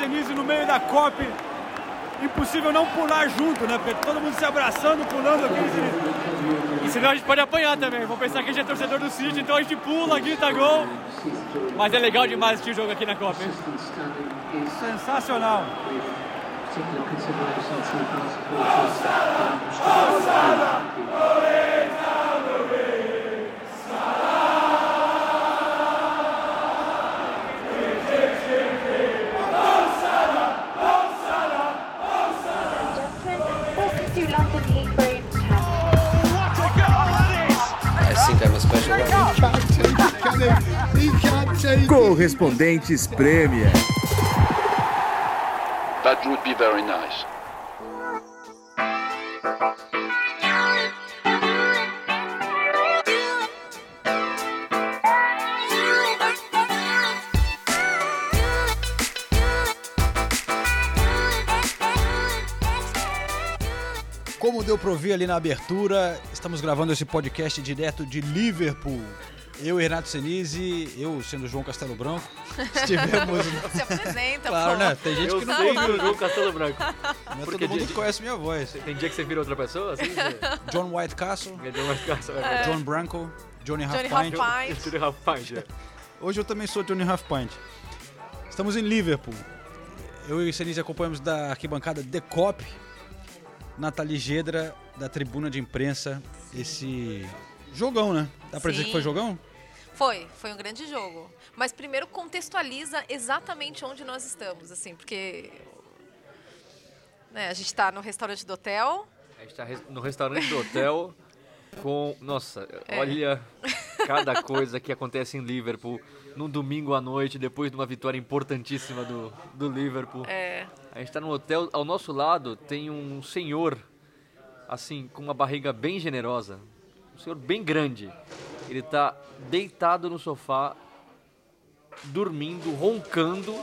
Senise no meio da COP. Impossível não pular junto, né, Pedro? Todo mundo se abraçando, pulando aqui. E senão a gente pode apanhar também. Vou pensar que a gente é torcedor do City, então a gente pula, grita gol. Mas é legal demais assistir o jogo aqui na Copa, hein? Sensacional. Correspondentes Premier. That would be very nice. Como deu para ouvir ali na abertura, estamos gravando esse podcast direto de Liverpool. Eu e Renato Senise, eu sendo João Castelo Branco, estivemos. Se apresenta, claro, pô. né? Tem gente Eu que não sei ouve, do João Castelo Branco. É Porque todo mundo que conhece minha voz. Tem dia que você vira outra pessoa, assim? Você... John White Castle, É John White Castle, é. John Branco, Johnny Half Johnny Pint. Half Pint. Estúdio Half Pint, é. Hoje eu também sou Johnny Half Pint. Estamos em Liverpool. Eu e o Senise acompanhamos da arquibancada The Cop, Nathalie Gedra, da tribuna de imprensa, esse jogão, né? Dá pra dizer que Sim. foi jogão? Foi, foi um grande jogo. Mas primeiro contextualiza exatamente onde nós estamos, assim, porque né, a gente está no restaurante do hotel. A gente tá res- no restaurante do hotel com. Nossa, É. olha cada coisa que acontece em Liverpool num domingo à noite, depois de uma vitória importantíssima do, do Liverpool. É, A gente tá no hotel, ao nosso lado tem um senhor, assim, com uma barriga bem generosa. Um senhor bem grande. Ele tá deitado no sofá, dormindo, roncando,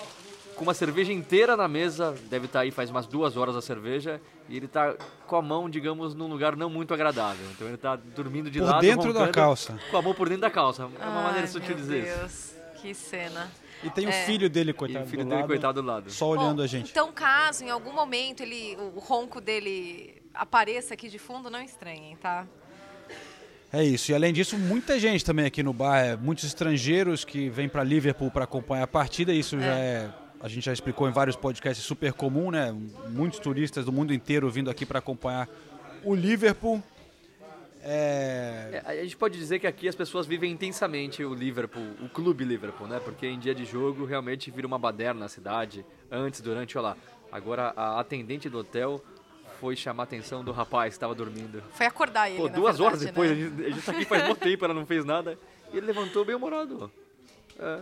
com uma cerveja inteira na mesa. Deve estar aí faz umas duas horas a cerveja. E ele tá com a mão, digamos, num lugar não muito agradável. Então ele tá dormindo de Por lado, dentro da roncando, calça. Com a mão por dentro da calça. É uma Ai, maneira sutil meu de dizer isso. Deus, que cena. E tem o É. filho dele, E coitado. o filho do dele, lado, coitado, do lado. Só olhando Bom, a gente. Então, caso em algum momento ele, o ronco dele apareça aqui de fundo, não estranhem, tá? É isso. E além disso, muita gente também aqui no bar, é, muitos estrangeiros que vêm para Liverpool para acompanhar a partida. Isso já é, a gente já explicou em vários podcasts, super comum, né? Muitos turistas do mundo inteiro vindo aqui para acompanhar o Liverpool. É, É, a gente pode dizer que aqui as pessoas vivem intensamente o Liverpool, o clube Liverpool, né? Porque em dia de jogo realmente vira uma baderna na cidade, antes, durante, olha lá. Agora a atendente do hotel foi chamar a atenção do rapaz que estava dormindo. Foi acordar ele, Pô, duas horas verdade, depois, né? a, gente, a tá aqui faz muito tempo, ela não fez nada. E ele levantou bem humorado. É,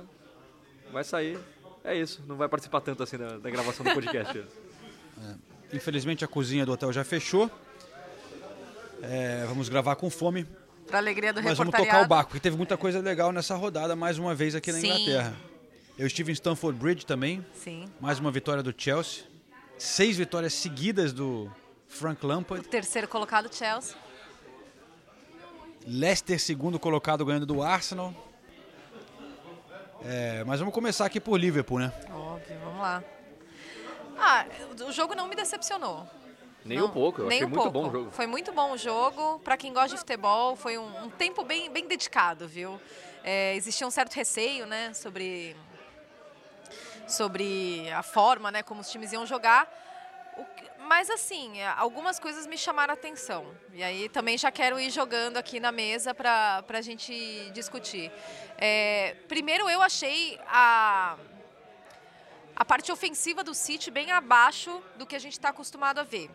vai sair. É isso, não vai participar tanto assim da, da gravação do podcast. infelizmente a cozinha do hotel já fechou. É, vamos gravar com fome, Pra alegria do mas vamos tocar o barco, porque teve muita coisa legal nessa rodada, mais uma vez aqui na Sim. Inglaterra. Eu estive em Stamford Bridge também, Sim. mais uma vitória do Chelsea. Seis vitórias seguidas do Frank Lampard. Terceiro colocado, Chelsea. Leicester, segundo colocado, ganhando do Arsenal. É, mas vamos começar aqui por Liverpool, né? Óbvio, vamos lá. Ah, o jogo não me decepcionou. Nem Não, um pouco, eu nem achei um muito pouco. bom o jogo. Foi muito bom o jogo. Pra quem gosta de futebol, foi um, um tempo bem, bem dedicado, viu? É, existia um certo receio, né, sobre sobre a forma, né, como os times iam jogar. Que- mas assim, algumas coisas me chamaram a atenção. E aí também já quero ir jogando aqui na mesa para a gente discutir. É, primeiro eu achei a a parte ofensiva do City bem abaixo do que a gente está acostumado a ver.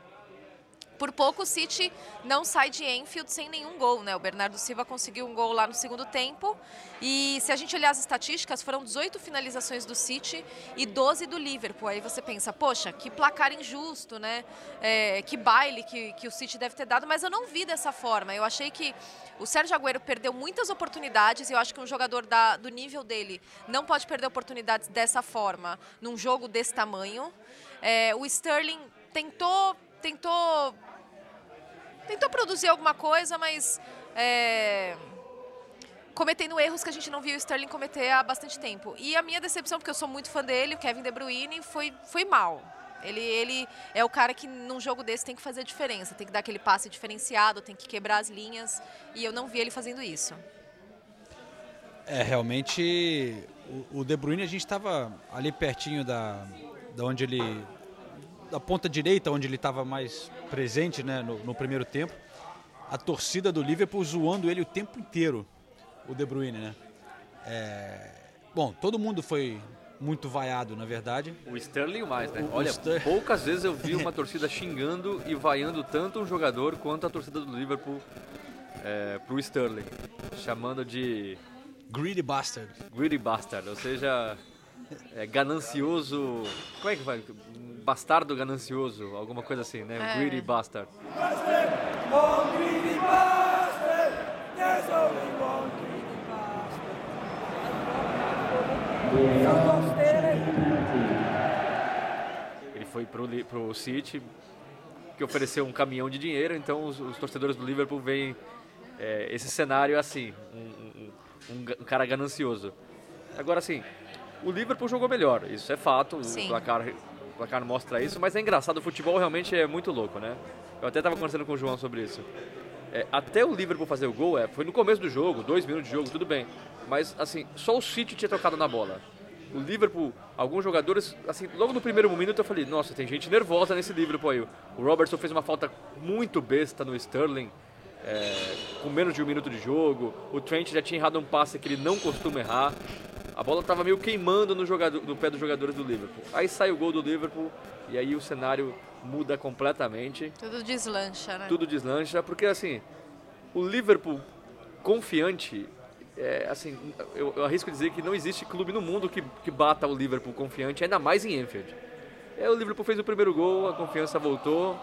Por pouco o City não sai de Enfield sem nenhum gol, né? O Bernardo Silva conseguiu um gol lá no segundo tempo. E se a gente olhar as estatísticas, foram 18 finalizações do City e 12 do Liverpool. Aí você pensa, poxa, que placar injusto, né? É, que baile que, que o City deve ter dado, mas eu não vi dessa forma. Eu achei que o Sérgio Agüero perdeu muitas oportunidades e eu acho que um jogador da- do nível dele não pode perder oportunidades dessa forma num jogo desse tamanho. É, o Sterling tentou, tentou tentou produzir alguma coisa, mas é, cometendo erros que a gente não viu o Sterling cometer há bastante tempo. E a minha decepção, porque eu sou muito fã dele, o Kevin De Bruyne, foi, foi mal. Ele, ele é o cara que num jogo desse tem que fazer a diferença, tem que dar aquele passe diferenciado, tem que quebrar as linhas, e eu não vi ele fazendo isso. É, realmente o, o De Bruyne a gente estava ali pertinho da, da onde ele da ponta direita, onde ele estava mais presente né, no, no, primeiro tempo. A torcida do Liverpool zoando ele o tempo inteiro, o De Bruyne, né? É, bom, todo mundo foi muito vaiado, na verdade. O Sterling mais, né? O, Olha, o poucas vezes eu vi uma torcida xingando e vaiando tanto um jogador quanto a torcida do Liverpool é, pro Sterling, chamando de Greedy Bastard. Greedy Bastard, ou seja, é, ganancioso. Como é que vai? Bastardo ganancioso, alguma coisa assim, né? É. Greedy Bastard. Ele foi pro, pro City, que ofereceu um caminhão de dinheiro, então os, os torcedores do Liverpool veem é, esse cenário assim, um, um, um, cara ganancioso. Agora, assim, o Liverpool jogou melhor, isso é fato, o placar, placar mostra isso, mas é engraçado, o futebol realmente é muito louco, né? Eu até estava conversando com o João sobre isso. É, até o Liverpool fazer o gol, é, foi no começo do jogo, dois minutos de jogo, tudo bem. Mas, assim, só o City tinha tocado na bola. O Liverpool, alguns jogadores, assim, logo no primeiro minuto eu falei, nossa, tem gente nervosa nesse Liverpool aí. O Robertson fez uma falta muito besta no Sterling, é, com menos de um minuto de jogo. O Trent já tinha errado um passe que ele não costuma errar. A bola estava meio queimando no, jogador, no pé dos jogadores do Liverpool. Aí sai o gol do Liverpool e aí o cenário muda completamente. Tudo deslancha, né? Tudo deslancha, porque assim, o Liverpool confiante, é, assim, eu, eu, arrisco dizer que não existe clube no mundo que, que bata o Liverpool confiante, ainda mais em Enfield. É, o Liverpool fez o primeiro gol, a confiança voltou,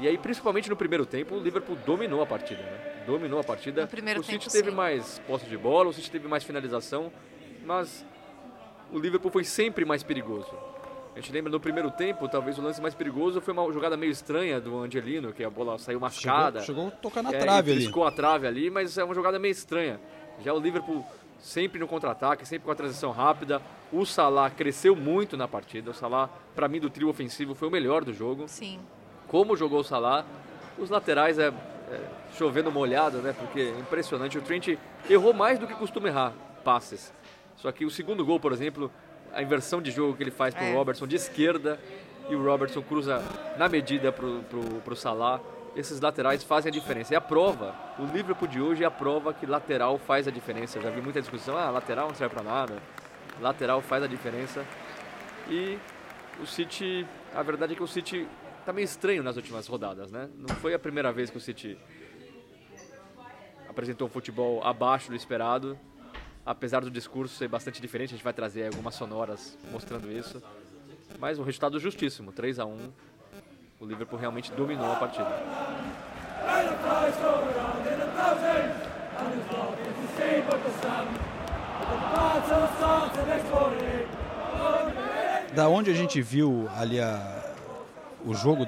e aí, principalmente no primeiro tempo, o Liverpool dominou a partida, né? Dominou a partida. No primeiro o City tempo, teve sim. mais posse de bola, o City teve mais finalização, mas o Liverpool foi sempre mais perigoso. A gente lembra no primeiro tempo, talvez o lance mais perigoso foi uma jogada meio estranha do Angelino, que a bola saiu mascada. Chegou, chegou a tocar na é, trave ali. Piscou a trave ali, mas é uma jogada meio estranha. Já o Liverpool sempre no contra-ataque, sempre com a transição rápida. O Salah cresceu muito na partida. O Salah, para mim, do trio ofensivo, foi o melhor do jogo. Sim como jogou o Salah. Os laterais é, é chovendo molhado, né? Porque é impressionante. O Trent errou mais do que costuma errar passes. Só que o segundo gol, por exemplo, a inversão de jogo que ele faz para o é. Robertson de esquerda e o Robertson cruza na medida para o Salah. Esses laterais fazem a diferença. E a prova, o Liverpool de hoje é a prova que lateral faz a diferença. Eu já vi muita discussão, ah, lateral não serve para nada. Lateral faz a diferença. E o City, a verdade é que o City tá meio estranho nas últimas rodadas, né? Não foi a primeira vez que o City apresentou um futebol abaixo do esperado, apesar do discurso ser bastante diferente, a gente vai trazer algumas sonoras mostrando isso. Mas um resultado justíssimo, 3 a 1 O Liverpool realmente dominou a partida. Da onde a gente viu ali a, o jogo,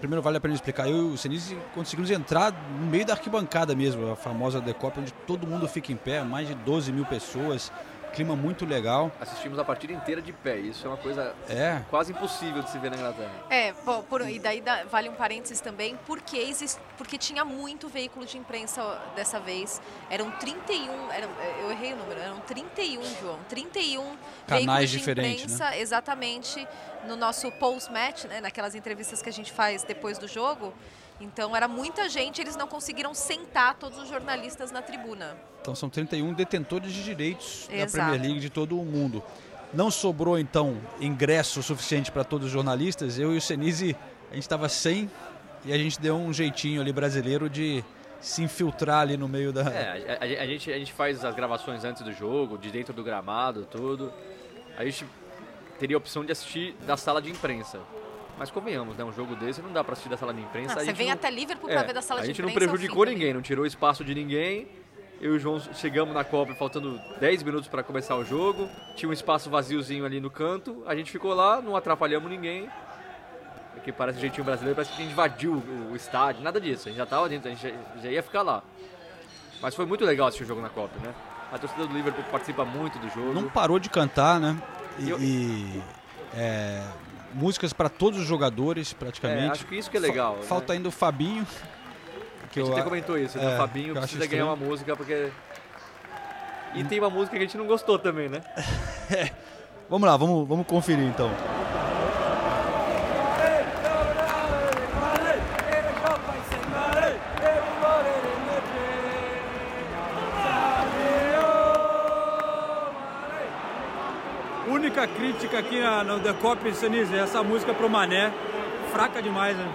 primeiro vale a pena explicar, eu e o Senise conseguimos entrar no meio da arquibancada mesmo, a famosa Decopa, onde todo mundo fica em pé, mais de 12 mil pessoas, clima muito legal. Assistimos a partida inteira de pé, isso é uma coisa é. quase impossível de se ver na Inglaterra. É, bom, por, e daí dá, vale um parênteses também, porque, exist, porque tinha muito veículo de imprensa dessa vez. Eram 31, eram, eu errei o número, eram 31, João, 31 Canais veículos de diferentes, imprensa, né? exatamente, no nosso post-match, né, naquelas entrevistas que a gente faz depois do jogo. Então era muita gente, eles não conseguiram sentar todos os jornalistas na tribuna. Então são 31 detentores de direitos Exato. da Premier League de todo o mundo. Não sobrou então ingresso suficiente para todos os jornalistas. Eu e o Senise, a gente estava sem e a gente deu um jeitinho ali brasileiro de se infiltrar ali no meio da. É, a, a, a, gente, a gente faz as gravações antes do jogo, de dentro do gramado, tudo. A gente teria a opção de assistir da sala de imprensa. Mas convenhamos, né? Um jogo desse não dá para assistir da sala de imprensa. Não, você vem não... até Liverpool é, para ver da sala de imprensa. A gente não prejudicou ninguém, não tirou espaço de ninguém. Eu e o João chegamos na Copa faltando 10 minutos para começar o jogo. Tinha um espaço vaziozinho ali no canto. A gente ficou lá, não atrapalhamos ninguém. Que parece jeitinho brasileiro, parece que a gente invadiu o, estádio. Nada disso, a gente já estava dentro, a gente já, já ia ficar lá. Mas foi muito legal assistir o jogo na Copa, né? A torcida do Liverpool participa muito do jogo. Não parou de cantar, né? E, Eu- e, é, músicas para todos os jogadores, praticamente. É, acho que isso que é legal, né? Falta ainda o Fabinho. Que a gente eu, até comentou isso, né? é, o Fabinho precisa ganhar uma música porque. E tem uma música que a gente não gostou também, né? Vamos lá, vamos, vamos conferir então. Crítica aqui na, no The Cop Senise, essa música pro Mané, fraca demais, né?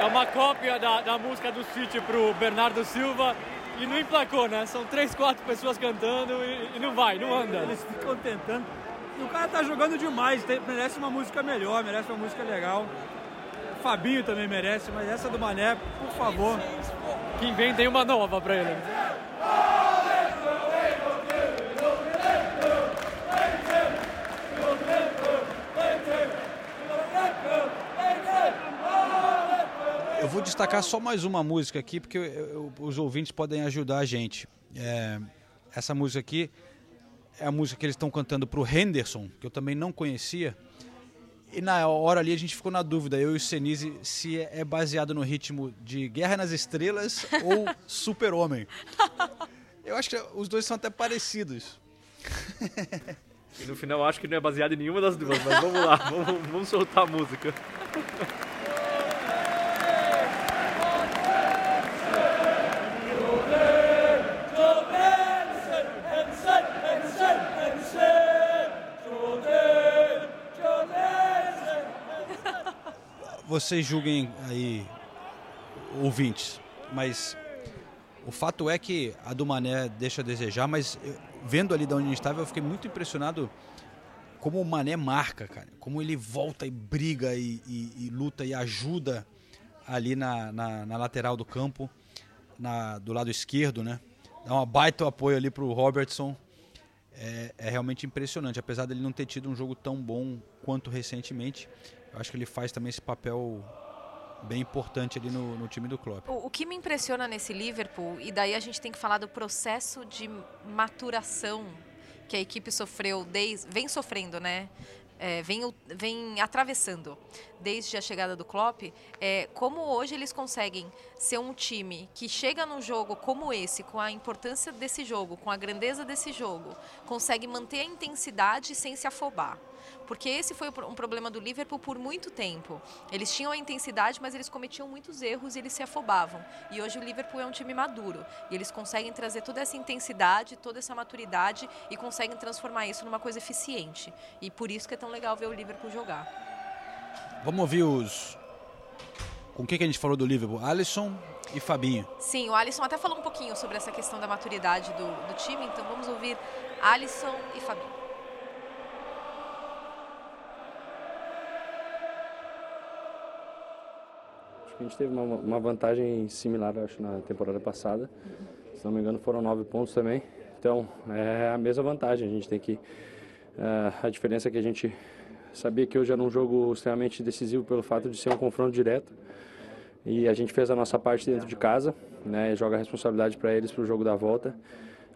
É uma cópia da, da música do City pro Bernardo Silva e não emplacou, né? São três, quatro pessoas cantando e, e não vai, não anda. Eles ficam tentando. E o cara tá jogando demais, tem- merece uma música melhor, merece uma música legal. O Fabinho também merece, mas essa do Mané, por favor. Que inventem uma nova pra ele. Vou destacar só mais uma música aqui, porque eu- eu- os ouvintes podem ajudar a gente. É, essa música aqui é a música que eles estão cantando pro Henderson, que eu também não conhecia. E na hora ali a gente ficou na dúvida, eu e o Senise, se é baseado no ritmo de Guerra nas Estrelas ou Super-Homem. Eu acho que os dois são até parecidos. E no final eu acho que não é baseado em nenhuma das duas, mas vamos lá, vamos, vamos soltar a música. vocês julguem aí, ouvintes, mas o fato é que a do Mané deixa a desejar, mas eu- vendo ali de onde estava, eu fiquei muito impressionado como o Mané marca, cara. Como ele volta e briga e, e- e luta e ajuda ali na, na- na lateral do campo, na- do lado esquerdo, né? Dá uma baita apoio ali pro Robertson. É, é realmente impressionante, apesar dele não ter tido um jogo tão bom quanto recentemente. Acho que ele faz também esse papel bem importante ali no, no time do Klopp. O, o que me impressiona nesse Liverpool, e daí a gente tem que falar do processo de maturação que a equipe sofreu, desde, vem sofrendo, né? É, vem, vem atravessando desde a chegada do Klopp, é, como hoje eles conseguem ser um time que chega num jogo como esse, com a importância desse jogo, com a grandeza desse jogo, consegue manter a intensidade sem se afobar. Porque esse foi um problema do Liverpool por muito tempo. Eles tinham a intensidade, mas eles cometiam muitos erros e eles se afobavam. E hoje o Liverpool é um time maduro. E eles conseguem trazer toda essa intensidade, toda essa maturidade e conseguem transformar isso numa coisa eficiente. E por isso que é tão legal ver o Liverpool jogar. Vamos ouvir os. Com o que, que a gente falou do Liverpool? Alisson e Fabinho. Sim, o Alisson até falou um pouquinho sobre essa questão da maturidade do, do time, então vamos ouvir Alisson e Fabinho. A gente teve uma, uma vantagem similar, acho, na temporada passada. Se não me engano, foram nove pontos também. Então, é a mesma vantagem. A gente tem que. eh, a diferença é que a gente sabia que hoje era um jogo extremamente decisivo pelo fato de ser um confronto direto. E a gente fez a nossa parte dentro de casa, né? Joga a responsabilidade para eles para o jogo da volta.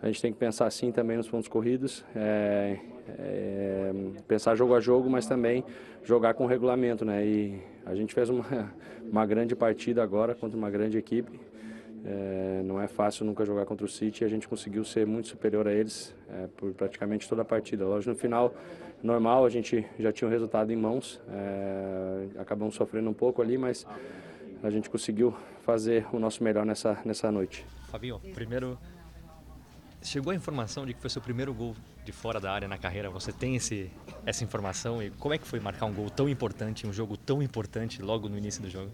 A gente tem que pensar assim também nos pontos corridos, é, é, pensar jogo a jogo, mas também jogar com regulamento, né? E a gente fez uma, uma grande partida agora contra uma grande equipe. É, não é fácil nunca jogar contra o City e a gente conseguiu ser muito superior a eles é, por praticamente toda a partida. Lógico, no final, normal, a gente já tinha o resultado em mãos, é, acabamos sofrendo um pouco ali, mas a gente conseguiu fazer o nosso melhor nessa, nessa noite. Fabinho, primeiro, chegou a informação de que foi seu primeiro gol de fora da área na carreira. Você tem esse, essa informação e como é que foi marcar um gol tão importante, um jogo tão importante logo no início do jogo?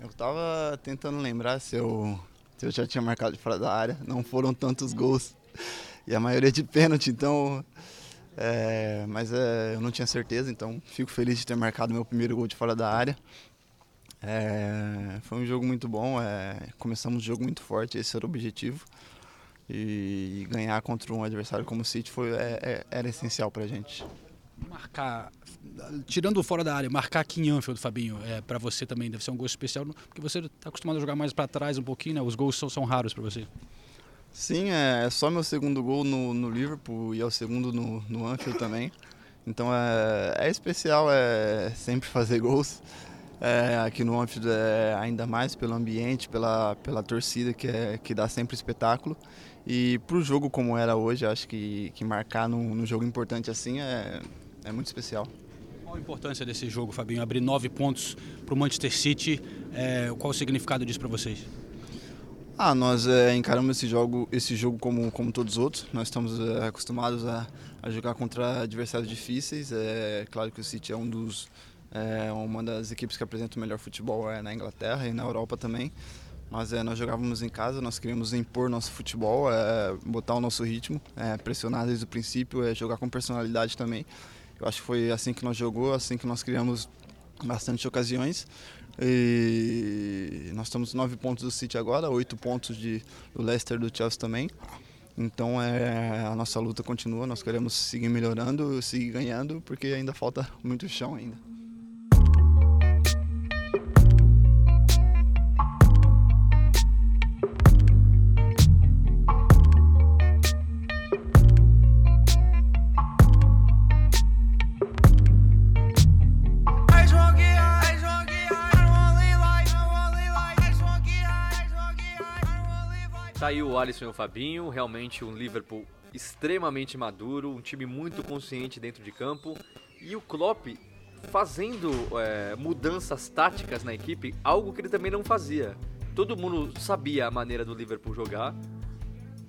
Eu tava tentando lembrar se eu, se eu já tinha marcado de fora da área. Não foram tantos gols. E a maioria de pênalti, então. é, mas é, eu não tinha certeza, então fico feliz de ter marcado meu primeiro gol de fora da área. É, foi um jogo muito bom. é, começamos um jogo muito forte, esse era o objetivo. E ganhar contra um adversário como o City foi, é- é- era essencial pra gente. marcar, tirando fora da área, marcar aqui em Anfield, Fabinho, é, para você também deve ser um gosto especial, porque você está acostumado a jogar mais para trás um pouquinho, né? Os gols são, são raros para você. Sim, é só meu segundo gol no, no Liverpool e é o segundo no, no Anfield também. Então é, é especial é sempre fazer gols. É, aqui no Anfield é ainda mais pelo ambiente, pela, pela torcida que, é, que dá sempre espetáculo. E para o jogo como era hoje, acho que, que marcar num, num jogo importante assim é, é muito especial. Qual a importância desse jogo, Fabinho? Abrir nove pontos para o Manchester City, é, qual o significado disso para vocês? Ah, nós é, encaramos esse jogo, esse jogo como, como todos os outros. Nós estamos é, acostumados a, a jogar contra adversários difíceis. É claro que o City é um dos é uma das equipes que apresenta o melhor futebol é na Inglaterra e na Europa também. Mas é, nós jogávamos em casa, nós queríamos impor nosso futebol, é, botar o nosso ritmo, é, pressionar desde o princípio, é, jogar com personalidade também. Eu acho que foi assim que nós jogou, assim que nós criamos bastante ocasiões. E nós estamos nove pontos do City agora, oito pontos de, do Leicester do Chelsea também. Então é, a nossa luta continua, nós queremos seguir melhorando, seguir ganhando, porque ainda falta muito chão ainda. Aí o Alisson e o Fabinho, realmente um Liverpool extremamente maduro, um time muito consciente dentro de campo e o Klopp fazendo é, mudanças táticas na equipe, algo que ele também não fazia. Todo mundo sabia a maneira do Liverpool jogar.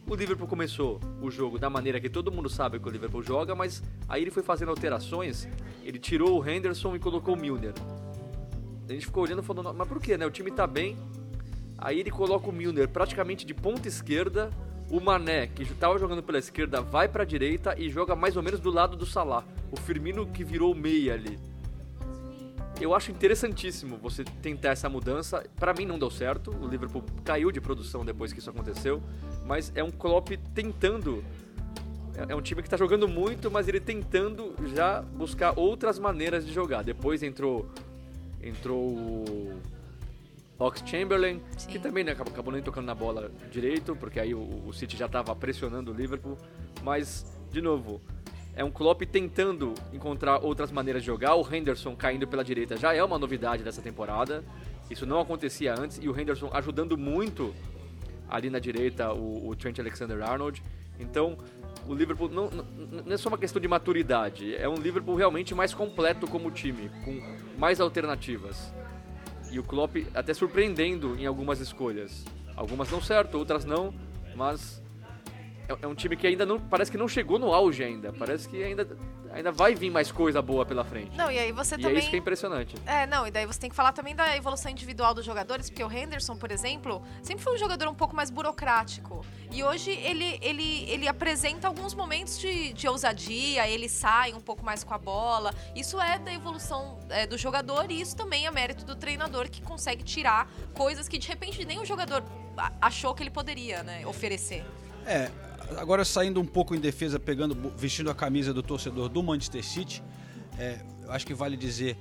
O Liverpool começou o jogo da maneira que todo mundo sabe que o Liverpool joga, mas aí ele foi fazendo alterações. Ele tirou o Henderson e colocou o Milner. A gente ficou olhando e falando, mas por que, né? O time tá bem, Aí ele coloca o Milner praticamente de ponta esquerda. O Mané, que estava jogando pela esquerda, vai para a direita e joga mais ou menos do lado do Salah. O Firmino que virou meia ali. Eu acho interessantíssimo você tentar essa mudança. Para mim não deu certo. O Liverpool caiu de produção depois que isso aconteceu. Mas é um Klopp tentando. É, é um time que está jogando muito, mas ele tentando já buscar outras maneiras de jogar. Depois entrou entrou Ox Chamberlain, Sim. que também né, acabou, acabou nem tocando na bola direito, porque aí o, o City já estava pressionando o Liverpool. Mas, de novo, é um Klopp tentando encontrar outras maneiras de jogar. O Henderson caindo pela direita já é uma novidade dessa temporada. Isso não acontecia antes. E o Henderson ajudando muito ali na direita o, o Trent Alexander-Arnold. Então, o Liverpool não, não, não, é só uma questão de maturidade. É um Liverpool realmente mais completo como time, com mais alternativas. E o Klopp até surpreendendo em algumas escolhas. Algumas não certo, outras não, mas é, é um time que ainda não parece que não chegou no auge ainda. Parece que ainda ainda vai vir mais coisa boa pela frente. Não, e aí você e também. é isso que é impressionante. É, não, e daí você tem que falar também da evolução individual dos jogadores, porque o Henderson, por exemplo, sempre foi um jogador um pouco mais burocrático. E hoje ele, ele, ele apresenta alguns momentos de, de ousadia, ele sai um pouco mais com a bola. Isso é da evolução é, do jogador e isso também é mérito do treinador que consegue tirar coisas que de repente nem o jogador achou que ele poderia né, oferecer. É, agora saindo um pouco em defesa, pegando, vestindo a camisa do torcedor do Manchester City, é, eu acho que vale dizer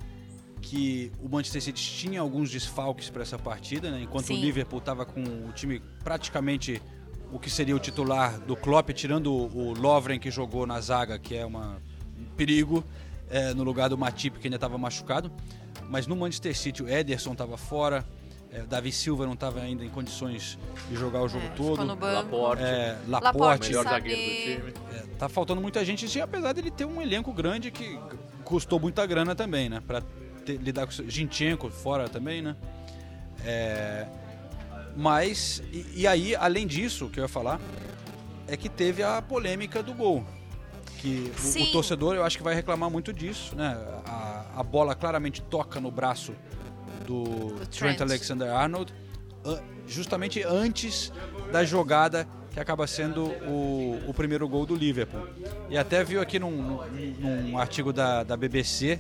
que o Manchester City tinha alguns desfalques para essa partida, né? enquanto Sim. o Liverpool estava com o time praticamente o que seria o titular do Klopp, tirando o Lovren que jogou na zaga, que é uma, um perigo, é, no lugar do Matip que ainda estava machucado. Mas no Manchester City o Ederson estava fora, é, Davi Silva não estava ainda em condições de jogar o jogo é, todo. No banco. Laporte. É, Laporte, Laporte melhor zagueiro do time. É, tá faltando muita gente, e apesar dele ter um elenco grande que custou muita grana também, né? Para lidar com o Ginchenko fora também, né? É, mas, e, e, aí, além disso, o que eu ia falar, é que teve a polêmica do gol. Que o, o, torcedor, eu acho que vai reclamar muito disso, né? A, a bola claramente toca no braço do, do Trent. Trent Alexander-Arnold, justamente antes da jogada que acaba sendo o, o, primeiro gol do Liverpool. E até viu aqui num, num artigo da, da BBC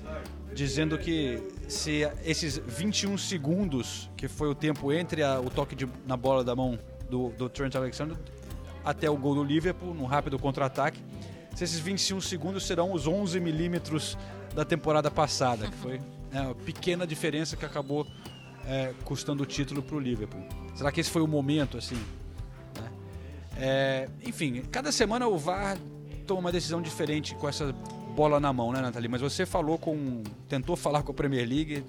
dizendo que se esses 21 segundos, que foi o tempo entre a, o toque de, na bola da mão do, do Trent Alexander até o gol do Liverpool, num rápido contra-ataque, se esses 21 segundos serão os 11 milímetros da temporada passada, que foi né, pequena diferença que acabou é, custando o título para o Liverpool. Será que esse foi o momento, assim? né? É, enfim, cada semana o VAR toma uma decisão diferente com essa bola na mão, né, Nathalie? Mas você falou com. tentou falar com a Premier League.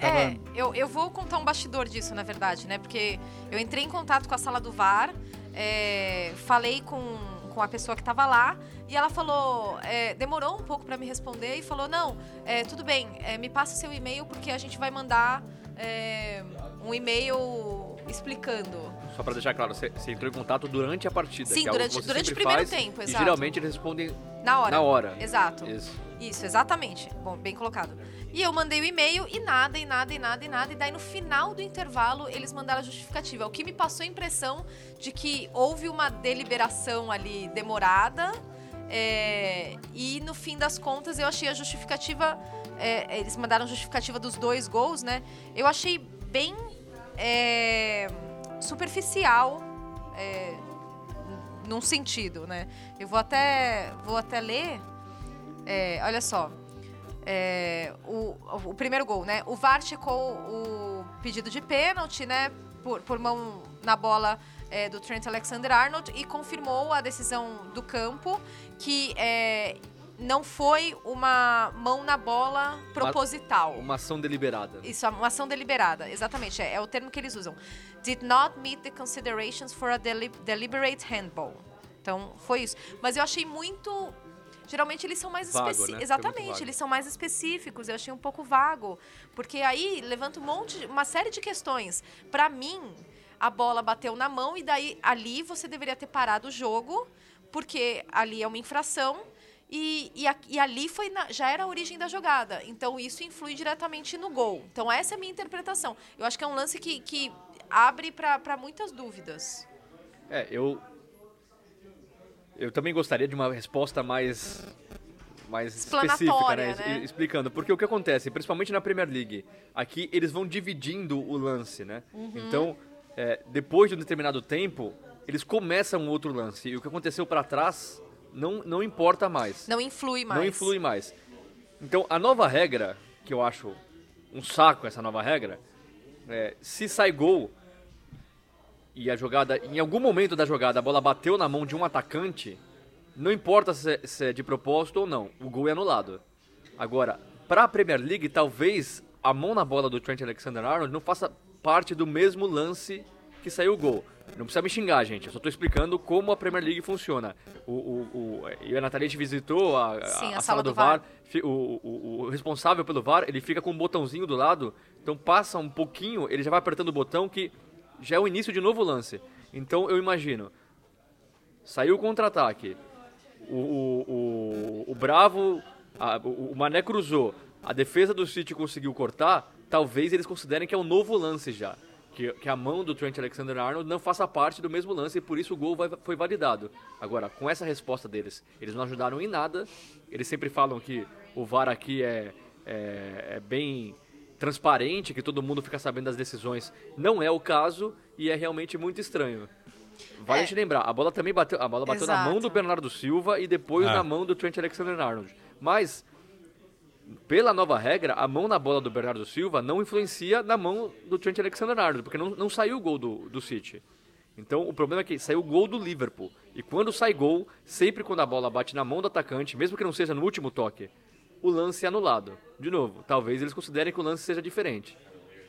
Tava... É, eu, eu vou contar um bastidor disso, na verdade, né? Porque eu entrei em contato com a sala do VAR, é, falei com, com a pessoa que estava lá e ela falou, é, demorou um pouco para me responder e falou, não, é, tudo bem, é, me passa seu e-mail porque a gente vai mandar é, um e-mail explicando. Só pra deixar claro, você, você entrou em contato durante a partida. Sim, é durante- durante o primeiro faz, tempo, E exato. geralmente eles respondem Na hora. Na hora. Exato. Isso. Isso, exatamente. Bom, bem colocado. E eu mandei o e-mail e nada, e nada, e nada, e nada. E daí no final do intervalo eles mandaram a justificativa. O que me passou a impressão de que houve uma deliberação ali demorada. é, e no fim das contas eu achei a justificativa. é, eles mandaram a justificativa dos dois gols, né? Eu achei bem é, superficial. é, num sentido, né? Eu vou até, vou até ler. É, olha só. É, o, o primeiro gol, né? O VAR checou o pedido de pênalti, né? Por, por mão na bola é, do Trent Alexander-Arnold e confirmou a decisão do campo que é, não foi uma mão na bola proposital. Uma ação deliberada. Isso, uma ação deliberada, exatamente. É, é o termo que eles usam. Did not meet the considerations for a deli- deliberate handball. Então, foi isso. Mas eu achei muito. Geralmente eles são mais específicos. né? Exatamente, eles são mais específicos. Eu achei um pouco vago. Porque aí levanta um monte, uma série de questões. Pra mim, a bola bateu na mão e daí ali você deveria ter parado o jogo, porque ali é uma infração. E, e, a- e ali foi na- já era a origem da jogada. Então isso influi diretamente no gol. Então essa é a minha interpretação. Eu acho que é um lance que, que abre para muitas dúvidas. É, eu. Eu também gostaria de uma resposta mais. mais específica, né? né? Explicando. Porque o que acontece, principalmente na Premier League, aqui eles vão dividindo o lance, né? Uhum. Então, é, depois de um determinado tempo, eles começam outro lance. E o que aconteceu pra trás não, não importa mais. Não influi mais. Não influi mais. Então, a nova regra, que eu acho um saco essa nova regra, é, se sai gol e a jogada, em algum momento da jogada, a bola bateu na mão de um atacante, não importa se é, se é de propósito ou não, o gol é anulado. Agora, para a Premier League, talvez a mão na bola do Trent Alexander-Arnold não faça parte do mesmo lance que saiu o gol. Não precisa me xingar, gente. Eu só estou explicando como a Premier League funciona. O, o, o, e a gente visitou a, a- Sim, a a sala sala do do VAR. VAR. O, o, o responsável pelo VAR, ele fica com um botãozinho do lado. Então passa um pouquinho, ele já vai apertando o botão que já é o início de novo lance. Então eu imagino, saiu o contra-ataque, o, o, o, o Bravo, a- o, o Mané cruzou, a defesa do City conseguiu cortar, talvez eles considerem que é um novo lance já. Que, que a mão do Trent Alexander-Arnold não faça parte do mesmo lance e por isso o gol vai- foi validado. Agora, com essa resposta deles, eles não ajudaram em nada. Eles sempre falam que o VAR aqui é, é, é bem transparente, que todo mundo fica sabendo das decisões. Não é o caso e é realmente muito estranho. Vale É. a gente lembrar, a bola também bateu, a bola bateu na mão do Exato. Bernardo Silva e depois É. na mão do Trent Alexander-Arnold. Mas pela nova regra, a mão na bola do Bernardo Silva não influencia na mão do Trent Alexander-Arnold, porque não, não saiu o gol do, do City. Então o problema é que saiu o gol do Liverpool. E quando sai gol, sempre quando a bola bate na mão do atacante, mesmo que não seja no último toque, o lance é anulado. De novo, talvez eles considerem que o lance seja diferente.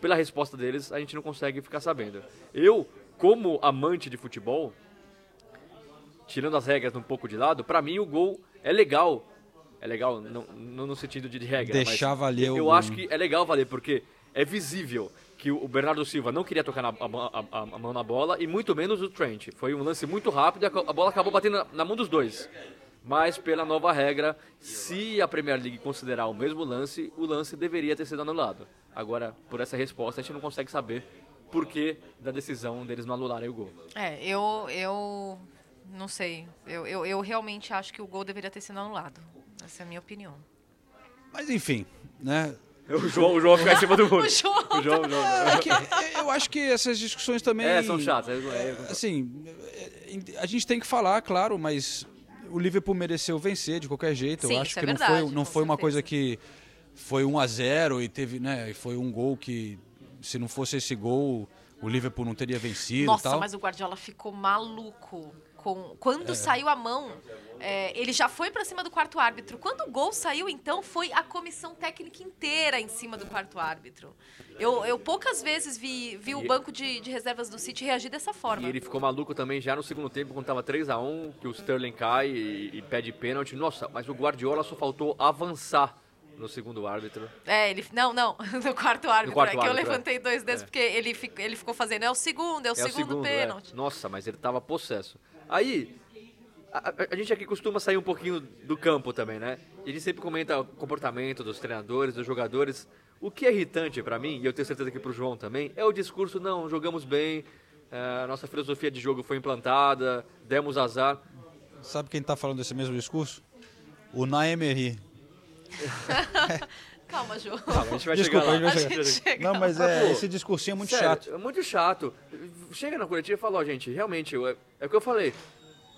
Pela resposta deles, a gente não consegue ficar sabendo. Eu, como amante de futebol, tirando as regras um pouco de lado, pra mim o gol é legal. É legal, não, não no sentido de regra. Deixar valer eu o Eu acho que é legal valer, porque é visível que o Bernardo Silva não queria tocar na- a, mão- a- a- mão na bola e muito menos o Trent. Foi um lance muito rápido e a bola acabou batendo na, na mão dos dois. Mas pela nova regra, se a Premier League considerar o mesmo lance, o lance deveria ter sido anulado. Agora, por essa resposta, a gente não consegue saber por que da decisão deles não anularem o gol. É, eu, eu não sei. Eu, eu, eu realmente acho que o gol deveria ter sido anulado. Essa é a minha opinião. Mas enfim, né? O João, o João fica em cima do muro. O João O João, o João. É que eu acho que essas discussões também. É, são chatas. é- é- Assim, a gente tem que falar, claro, mas o Liverpool mereceu vencer de qualquer jeito. Sim, eu acho que é não verdade, foi, não foi uma certeza. coisa que foi 1 a 0 e teve, né, e foi um gol que se não fosse esse gol, o Liverpool não teria vencido Nossa, mas o Guardiola ficou maluco. Com... Quando É. saiu a mão, é, ele já foi pra cima do quarto árbitro. Quando o gol saiu, então, foi a comissão técnica inteira em cima do quarto árbitro. Eu, eu poucas vezes vi, vi o banco de, de reservas do City reagir dessa forma. E ele ficou maluco também já no segundo tempo, quando tava 3x1, que o Sterling cai e, e pede pênalti. Nossa, mas o Guardiola só faltou avançar no segundo árbitro. É, ele. Não, não, no quarto árbitro. quarto é que eu árbitro, é. levantei dois dedos É. porque ele, ele ficou fazendo. É o segundo, é o segundo, é. pênalti. Nossa, mas ele tava possesso. Aí, a, a- gente aqui costuma sair um pouquinho do campo também, né? E a gente sempre comenta o comportamento dos treinadores, dos jogadores. O que é irritante pra mim, e eu tenho certeza que pro João também, é o discurso, não, jogamos bem, eh, nossa filosofia de jogo foi implantada, demos azar. Sabe quem tá falando desse mesmo discurso? O Naemery. Calma, João. Calma, a gente vai Desculpa, chegar lá. a gente vai chegar. Não, mas é, esse discursinho é muito sério, chato. É muito chato. Chega na coletiva e fala, ó, gente, realmente, é, é o que eu falei.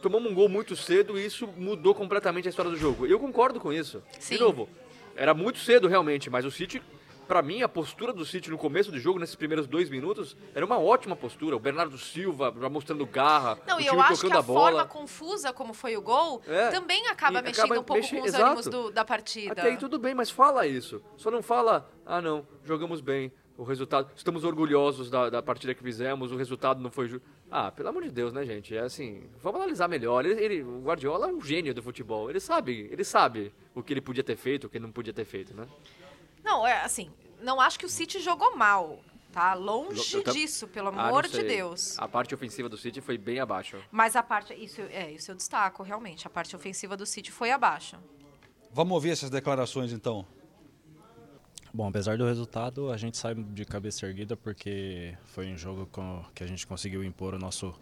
Tomamos um gol muito cedo e isso mudou completamente a história do jogo. Eu concordo com isso. Sim. De novo, era muito cedo realmente, mas o City, pra mim, a postura do City no começo do jogo, nesses primeiros dois minutos, era uma ótima postura. O Bernardo Silva já mostrando garra, Não, e eu acho que a, a forma confusa como foi o gol É, também acaba acaba mexendo um pouco mexe- com os exato. ânimos do- da partida. Até aí tudo bem, mas fala isso. Só não fala, ah não, jogamos bem, o resultado, estamos orgulhosos da, da partida que fizemos, o resultado não foi justo. Ah, pelo amor de Deus, né, gente? É assim, vamos analisar melhor. Ele, ele- o Guardiola é um gênio do futebol. Ele sabe, ele sabe o que ele podia ter feito, o que ele não podia ter feito, né? Não, é assim, não acho que o City jogou mal, tá? Longe Eu disso, pelo Ah, amor de sei. Deus. A parte ofensiva do City foi bem abaixo. Mas a parte, isso, é, isso eu destaco, realmente. A parte ofensiva do City foi abaixo. Vamos ouvir essas declarações então. Bom, apesar do resultado, a gente sai de cabeça erguida porque foi um jogo com- que a gente conseguiu impor o nosso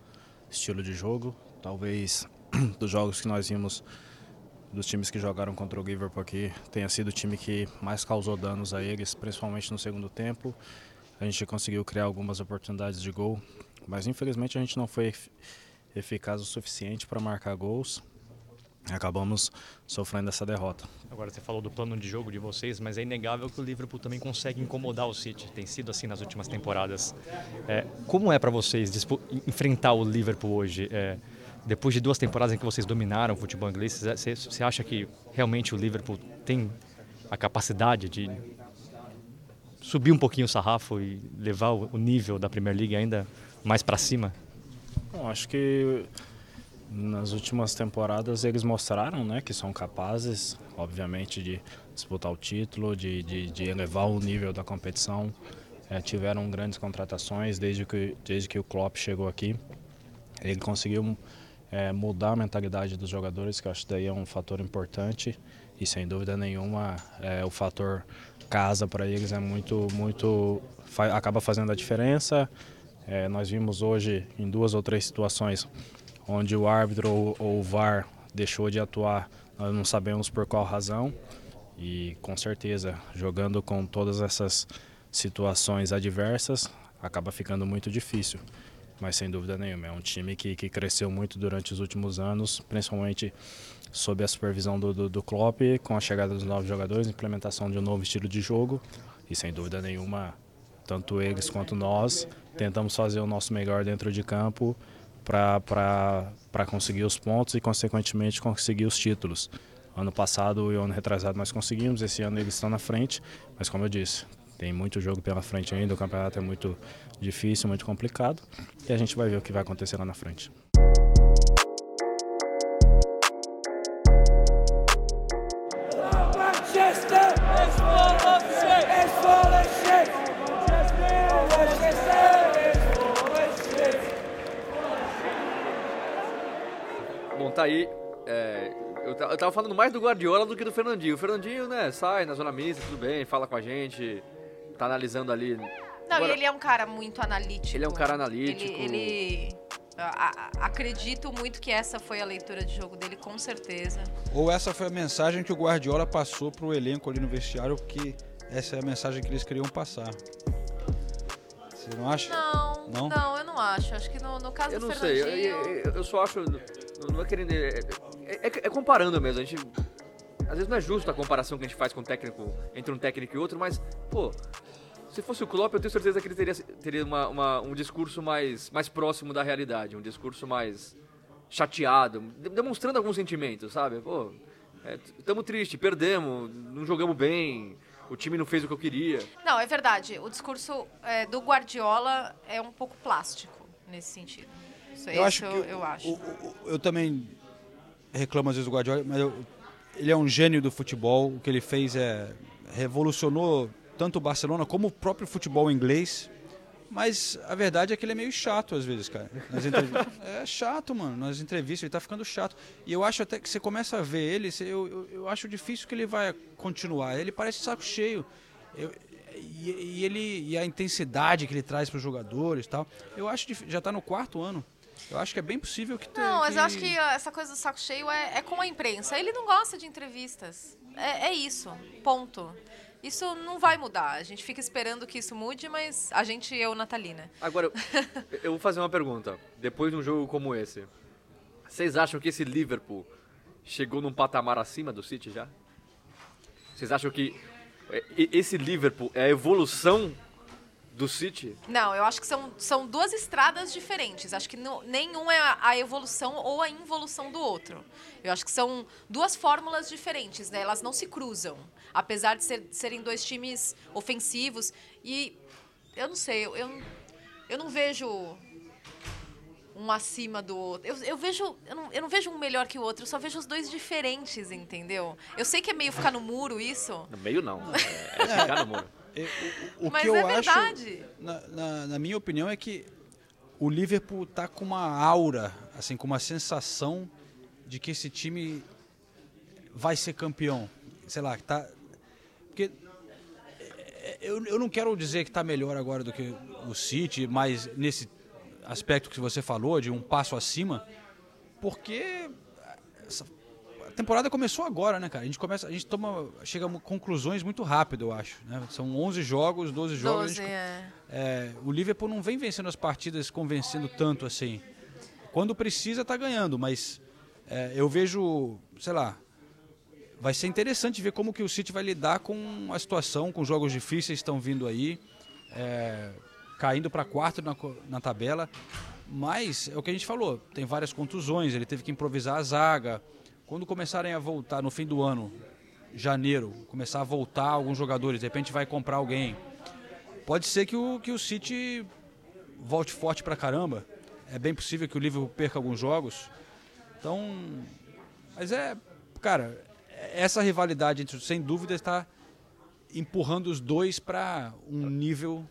estilo de jogo. Talvez dos jogos que nós vimos, dos times que jogaram contra o Liverpool aqui, tenha sido o time que mais causou danos a eles, principalmente no segundo tempo. A gente conseguiu criar algumas oportunidades de gol, mas infelizmente a gente não foi ef- eficaz o suficiente para marcar gols. Acabamos sofrendo essa derrota. Agora você falou do plano de jogo de vocês, mas é inegável que o Liverpool também consegue incomodar o City. Tem sido assim nas últimas temporadas. É, como é para vocês enfrentar o Liverpool hoje? É, depois de duas temporadas em que vocês dominaram o futebol inglês, você, acha que realmente o Liverpool tem a capacidade de subir um pouquinho o sarrafo e levar o o nível da Premier League ainda mais para cima? Bom, acho que nas últimas temporadas eles mostraram né, que são capazes, obviamente, de disputar o título, de, de, de elevar o nível da competição. É, tiveram grandes contratações desde que, desde que o Klopp chegou aqui. Ele conseguiu é, mudar a mentalidade dos jogadores, que eu acho que daí é um fator importante. E sem dúvida nenhuma, é, o fator casa para eles é muito, muito fa- acaba fazendo a diferença. É, nós vimos hoje em duas ou três situações onde o árbitro ou, ou o VAR deixou de atuar, nós não sabemos por qual razão. E com certeza, jogando com todas essas situações adversas, acaba ficando muito difícil. Mas sem dúvida nenhuma, é um time que, que cresceu muito durante os últimos anos, principalmente sob a supervisão do, do, do Klopp, com a chegada dos novos jogadores, implementação de um novo estilo de jogo. E sem dúvida nenhuma, tanto eles quanto nós tentamos fazer o nosso melhor dentro de campo para conseguir os pontos e, consequentemente, conseguir os títulos. Ano passado e ano retrasado nós conseguimos, esse ano eles estão na frente, mas como eu disse, tem muito jogo pela frente ainda, o campeonato é muito difícil, muito complicado e a gente vai ver o que vai acontecer lá na frente. Bom, tá aí. é, eu, eu tava falando mais do Guardiola do que do Fernandinho. O Fernandinho, né, sai na zona mista, tudo bem, fala com a gente, tá analisando ali. Não, Agora- ele é um cara muito analítico. Ele é um cara analítico. Ele, ele- a- a- acredito muito que essa foi a leitura de jogo dele, com certeza. Ou essa foi a mensagem que o Guardiola passou pro elenco ali no vestiário, porque essa é a mensagem que eles queriam passar. Você não acha? Não, Não? não, eu não acho. Acho que no, no caso Eu do não sei, eu, eu- eu só acho. Não é querendo. é- É, é- é comparando mesmo, a gente. Às vezes não é justo a comparação que a gente faz com o técnico, entre um técnico e outro, mas, pô, se fosse o Klopp, eu tenho certeza que ele teria, teria uma- uma- um discurso mais, mais próximo da realidade, um discurso mais chateado, de- demonstrando alguns sentimentos, sabe? Pô, estamos tristes, perdemos, não jogamos bem, o time não fez o que eu queria. Não, é verdade. O discurso é, do Guardiola é um pouco plástico nesse sentido. Isso, Eu isso acho que eu, eu acho. Eu também reclamo às vezes do Guardiola, mas eu- ele é um gênio do futebol. O que ele fez é revolucionou tanto o Barcelona como o próprio futebol inglês. Mas a verdade é que ele é meio chato às vezes, cara. É chato, mano. Nas entrevistas ele tá ficando chato. E eu acho até que você começa a ver ele, você- eu, eu, eu acho difícil que ele vai continuar. Ele parece saco cheio. Eu- e, e ele e a intensidade que ele traz para os jogadores, e tal. Eu acho já tá no quarto ano. Eu acho que é bem possível que tenha. Não, mas eu acho que essa coisa do saco cheio é, é com a imprensa. Ele não gosta de entrevistas. É, é isso. Ponto. Isso não vai mudar. A gente fica esperando que isso mude, mas a gente, eu, Natalina. Agora, eu, eu vou fazer uma pergunta. Depois de um jogo como esse, vocês acham que esse Liverpool chegou num patamar acima do City já? Vocês acham que é, e- esse Liverpool é a evolução do City? Não, eu acho que são, são duas estradas diferentes. Acho que não- nenhum é a, a evolução ou a involução do outro. Eu acho que são duas fórmulas diferentes, né? Elas não se cruzam. Apesar de ser- serem dois times ofensivos. E eu não sei, eu, eu, eu não vejo um acima do outro. Eu, eu vejo. Eu não, eu não vejo um melhor que o outro, eu só vejo os dois diferentes, entendeu? Eu sei que é meio ficar no muro isso. No meio não. É, é ficar no muro. O Mas que eu é acho, verdade. na, na- na minha opinião, é que o Liverpool tá com uma aura, assim, com uma sensação de que esse time vai ser campeão. Sei lá, que tá. Porque é, eu, eu não quero dizer que tá melhor agora do que o City, mas nesse aspecto que você falou, de um passo acima, porque temporada começou agora, né, cara? A gente começa, a gente toma, chega a conclusões muito rápido, eu acho. né? São 11 jogos, 12 jogos. a 12, gente- é. é, o Liverpool não vem vencendo as partidas convencendo tanto assim. Quando precisa, tá ganhando, mas é, eu vejo, sei lá, vai ser interessante ver como que o City vai lidar com a situação, com jogos difíceis que estão vindo aí, é, caindo para quarto na, na tabela. Mas é o que a gente falou, tem várias contusões, ele teve que improvisar a zaga. Quando começarem a voltar no fim do ano, janeiro, começar a voltar alguns jogadores, de repente vai comprar alguém. Pode ser que o, que o City volte forte pra caramba. É bem possível que o Liverpool perca alguns jogos. Então, mas é, cara, essa rivalidade entre sem dúvida está empurrando os dois para um nível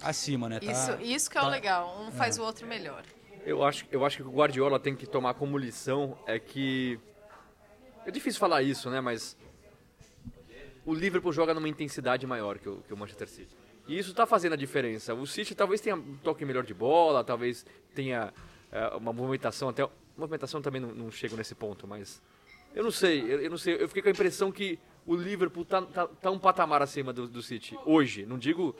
acima, né? Tá- Isso, isso que é o tá- legal. Um faz é. o outro melhor. Eu acho, eu acho que o Guardiola tem que tomar como lição é que. É difícil falar isso, né? Mas. O Liverpool joga numa intensidade maior que o, que o Manchester City. E isso está fazendo a diferença. O City talvez tenha um toque melhor de bola, talvez tenha é, uma movimentação até. Movimentação também não, não chego nesse ponto, mas. Eu não sei, eu, eu não sei. Eu fiquei com a impressão que o Liverpool tá, tá, tá um patamar acima do, do City. Hoje, não digo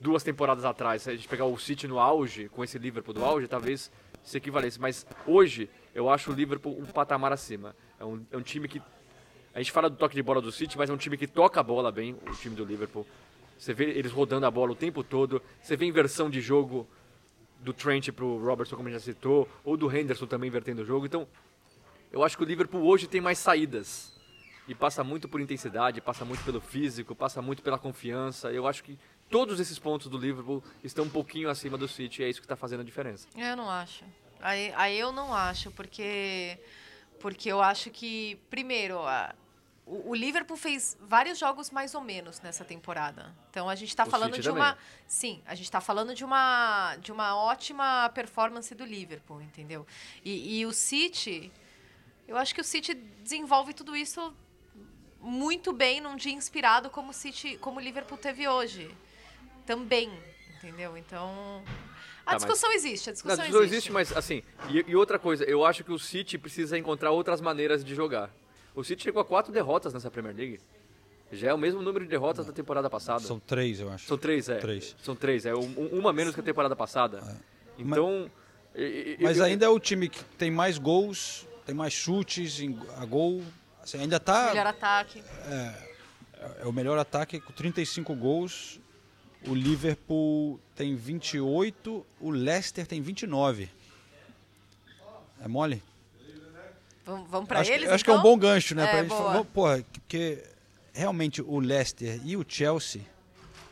duas temporadas atrás, se a gente pegar o City no auge, com esse Liverpool do auge, talvez se equivalesse. Mas hoje, eu acho o Liverpool um patamar acima. É um, é um time que. A gente fala do toque de bola do City, mas é um time que toca a bola bem, o time do Liverpool. Você vê eles rodando a bola o tempo todo. Você vê inversão de jogo do Trent pro Robertson, como já citou, ou do Henderson também invertendo o jogo. Então, eu acho que o Liverpool hoje tem mais saídas. E passa muito por intensidade, passa muito pelo físico, passa muito pela confiança. Eu acho que todos esses pontos do Liverpool estão um pouquinho acima do City e é isso que está fazendo a diferença. Eu não acho. Aí, aí eu não acho, porque, porque eu acho que, primeiro, a- o, o Liverpool fez vários jogos mais ou menos nessa temporada. Então a gente está falando City de também. uma. Sim, a gente está falando de uma, de uma ótima performance do Liverpool, entendeu? E, e o City. Eu acho que o City desenvolve tudo isso muito bem num dia inspirado como o City, como o Liverpool teve hoje. Também, entendeu? Então, a Tá, mas- discussão existe, a Não, discussão a discussão existe. existe, mas assim, e, e outra coisa, eu acho que o City precisa encontrar outras maneiras de jogar. O City chegou a quatro derrotas nessa Premier League. Já é o mesmo número de derrotas da temporada passada. São três, eu acho. São três, é. Três. São três, é um- uma menos que a temporada passada. Então. e- e- Mas eu- ainda é o time que tem mais gols tem mais chutes em, a gol. Assim, ainda tá. Melhor ataque. É, é o melhor ataque com 35 gols. O Liverpool tem 28, o Leicester tem 29. É mole? Vamos, vamos para acho, eles, Acho então? que é um bom gancho, né? É, pra gente falar, porra, porque realmente o Leicester e o Chelsea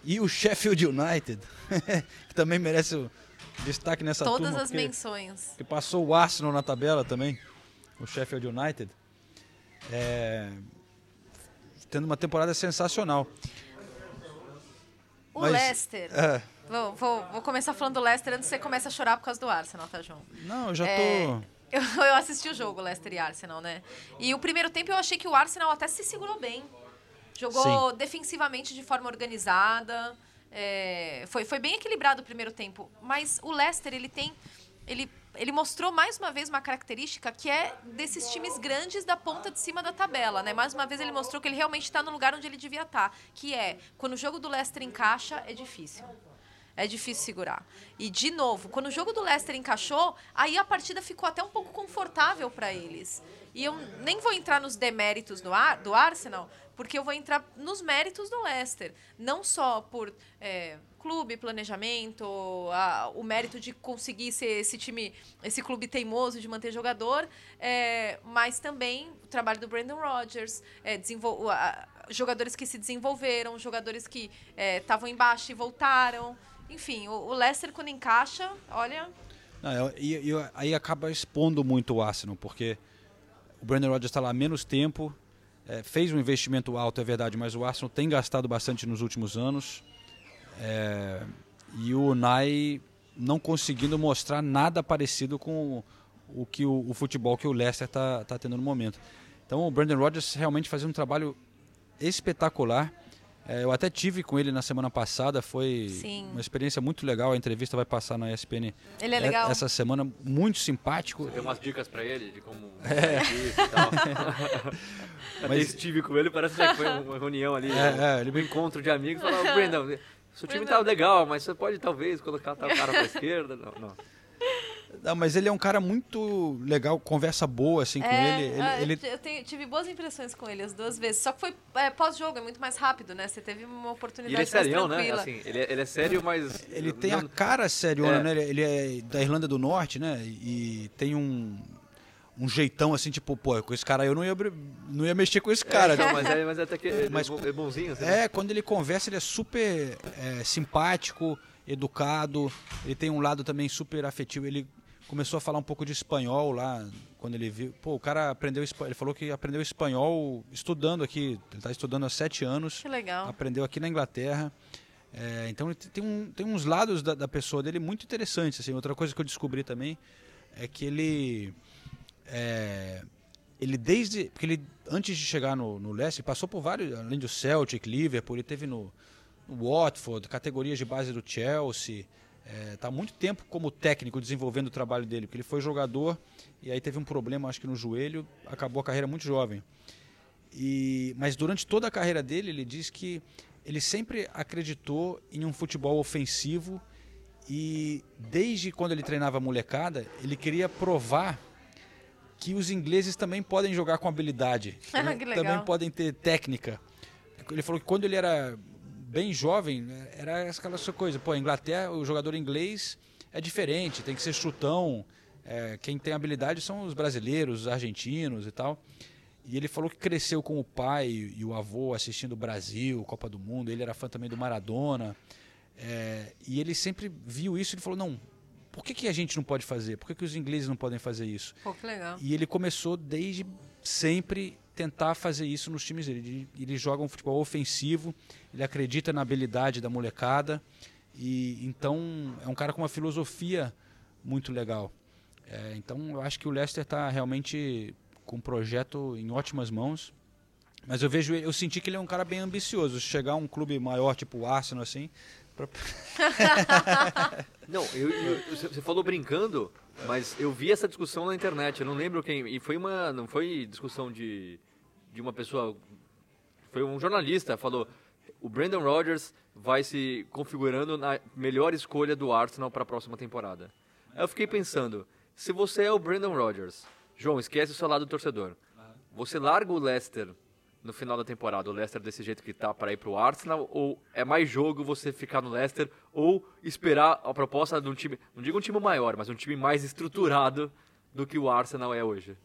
e o Sheffield United, que também merece o destaque nessa Todas turma. as porque- menções. que passou o Arsenal na tabela também, o Sheffield United. É, tendo uma temporada sensacional. O Mas, Leicester. é. Vou, vou- vou começar falando do Leicester antes que você comece a chorar por causa do Arsenal, tá, João? Não, eu já tô. É, Eu, eu assisti o jogo, Leicester e Arsenal, né? E o primeiro tempo eu achei que o Arsenal até se segurou bem. Jogou defensivamente de forma organizada. é, foi, foi bem equilibrado o primeiro tempo. Mas o Leicester, ele tem. Ele, ele mostrou mais uma vez uma característica que é desses times grandes da ponta de cima da tabela, né? Mais uma vez ele mostrou que ele realmente está no lugar onde ele devia estar. Que é, quando o jogo do Leicester encaixa, é difícil. É difícil segurar. E, de novo, quando o jogo do Leicester encaixou, aí a partida ficou até um pouco confortável para eles. E eu nem vou entrar nos deméritos do, Ar- do Arsenal, porque eu vou entrar nos méritos do Leicester. Não só por é, clube, planejamento, a- o mérito de conseguir ser esse time, esse clube teimoso de manter jogador, é, mas também o trabalho do Brandon Rodgers, é, a- jogadores que se desenvolveram, jogadores que estavam embaixo e voltaram. Enfim, o, o Leicester quando encaixa, olha, Não, e, aí acaba expondo muito o Arsenal, porque o Brandon Rodgers está lá menos tempo, é, fez um investimento alto, é verdade, mas o Arsenal tem gastado bastante nos últimos anos. É, e o Unai não conseguindo mostrar nada parecido com o, que o, o futebol que o Leicester está tá tendo no momento. Então o Brandon Rodgers realmente fazendo um trabalho espetacular. É, eu até tive com ele na semana passada, foi Sim. uma experiência muito legal. A entrevista vai passar na ESPN Ele é legal? essa semana, muito simpático. Tem umas dicas pra ele de como É. isso e tal. Mas- estive com ele, parece que foi uma reunião ali, É, um, é, ele um encontro de amigos. Falava, Brandon, seu time tá legal, mas você pode talvez colocar tal cara pra esquerda. Não, não. Não, mas ele é um cara muito legal, conversa boa assim com É, ele. Ele, ah, ele- Eu tive boas impressões com ele as duas vezes. Só que foi é, pós-jogo, é muito mais rápido, né? Você teve uma E oportunidade ele é serião, mais né? Assim, ele, é, ele é sério, mas... ele tem a cara seriona, É. né? Ele é da Irlanda do Norte, né? E tem um, um jeitão assim, tipo, pô, com esse cara aí eu não ia, não ia mexer com esse cara. É, não, né? mas, é, mas é até que ele Mas- é bo- é bonzinho. Assim, né? É, quando ele conversa, ele é super é, simpático, educado. Ele tem um lado também super afetivo. Ele começou a falar um pouco de espanhol lá, quando ele viu. Pô, o cara aprendeu espanhol. Ele falou que aprendeu espanhol estudando aqui. Ele está estudando há sete anos. Que legal. Aprendeu aqui na Inglaterra. É, então tem, um- tem uns lados da, da pessoa dele muito interessantes. Assim. Outra coisa que eu descobri também é que ele. É, ele desde. Porque ele, antes de chegar no, no Leicester, passou por vários. Além do Celtic, Liverpool, ele teve no, no Watford, categorias de base do Chelsea. Está há muito tempo como técnico desenvolvendo o trabalho dele, porque ele foi jogador e aí teve um problema, acho que no joelho, acabou a carreira muito jovem. E, mas durante toda a carreira dele, ele diz que ele sempre acreditou em um futebol ofensivo e desde quando ele treinava molecada, ele queria provar que os ingleses também podem jogar com habilidade, também, legal. também podem ter técnica. Ele falou que quando ele era bem jovem, era aquela sua coisa, pô, a Inglaterra, o jogador inglês é diferente, tem que ser chutão, é, quem tem habilidade são os brasileiros, os argentinos e tal. E ele falou que cresceu com o pai e o avô assistindo o Brasil, Copa do Mundo. Ele era fã também do Maradona. É, e ele sempre viu isso e ele falou: não, por que, que a gente não pode fazer? Por que, que os ingleses não podem fazer isso? Pô, que legal. E ele começou desde sempre tentar fazer isso nos times dele. Ele, ele joga um futebol ofensivo, ele acredita na habilidade da molecada. E então é um cara com uma filosofia muito legal. É, então eu acho que o Leicester está realmente com um projeto em ótimas mãos. Mas eu vejo, eu senti que ele é um cara bem ambicioso. Se chegar a um clube maior, tipo o Arsenal, assim. Pra- Não, eu, eu- você falou brincando, mas eu vi essa discussão na internet, eu não lembro quem. E foi uma. Não foi discussão de, de uma pessoa. Foi um jornalista, falou. O Brandon Rodgers vai se configurando na melhor escolha do Arsenal para a próxima temporada. Eu fiquei pensando, se você é o Brandon Rodgers João, esquece o seu lado do torcedor. Você larga o Leicester no final da temporada, o Leicester desse jeito que tá para ir pro Arsenal, ou é mais jogo você ficar no Leicester, ou esperar a proposta de um time, não digo um time maior, mas um time mais estruturado do que o Arsenal é hoje?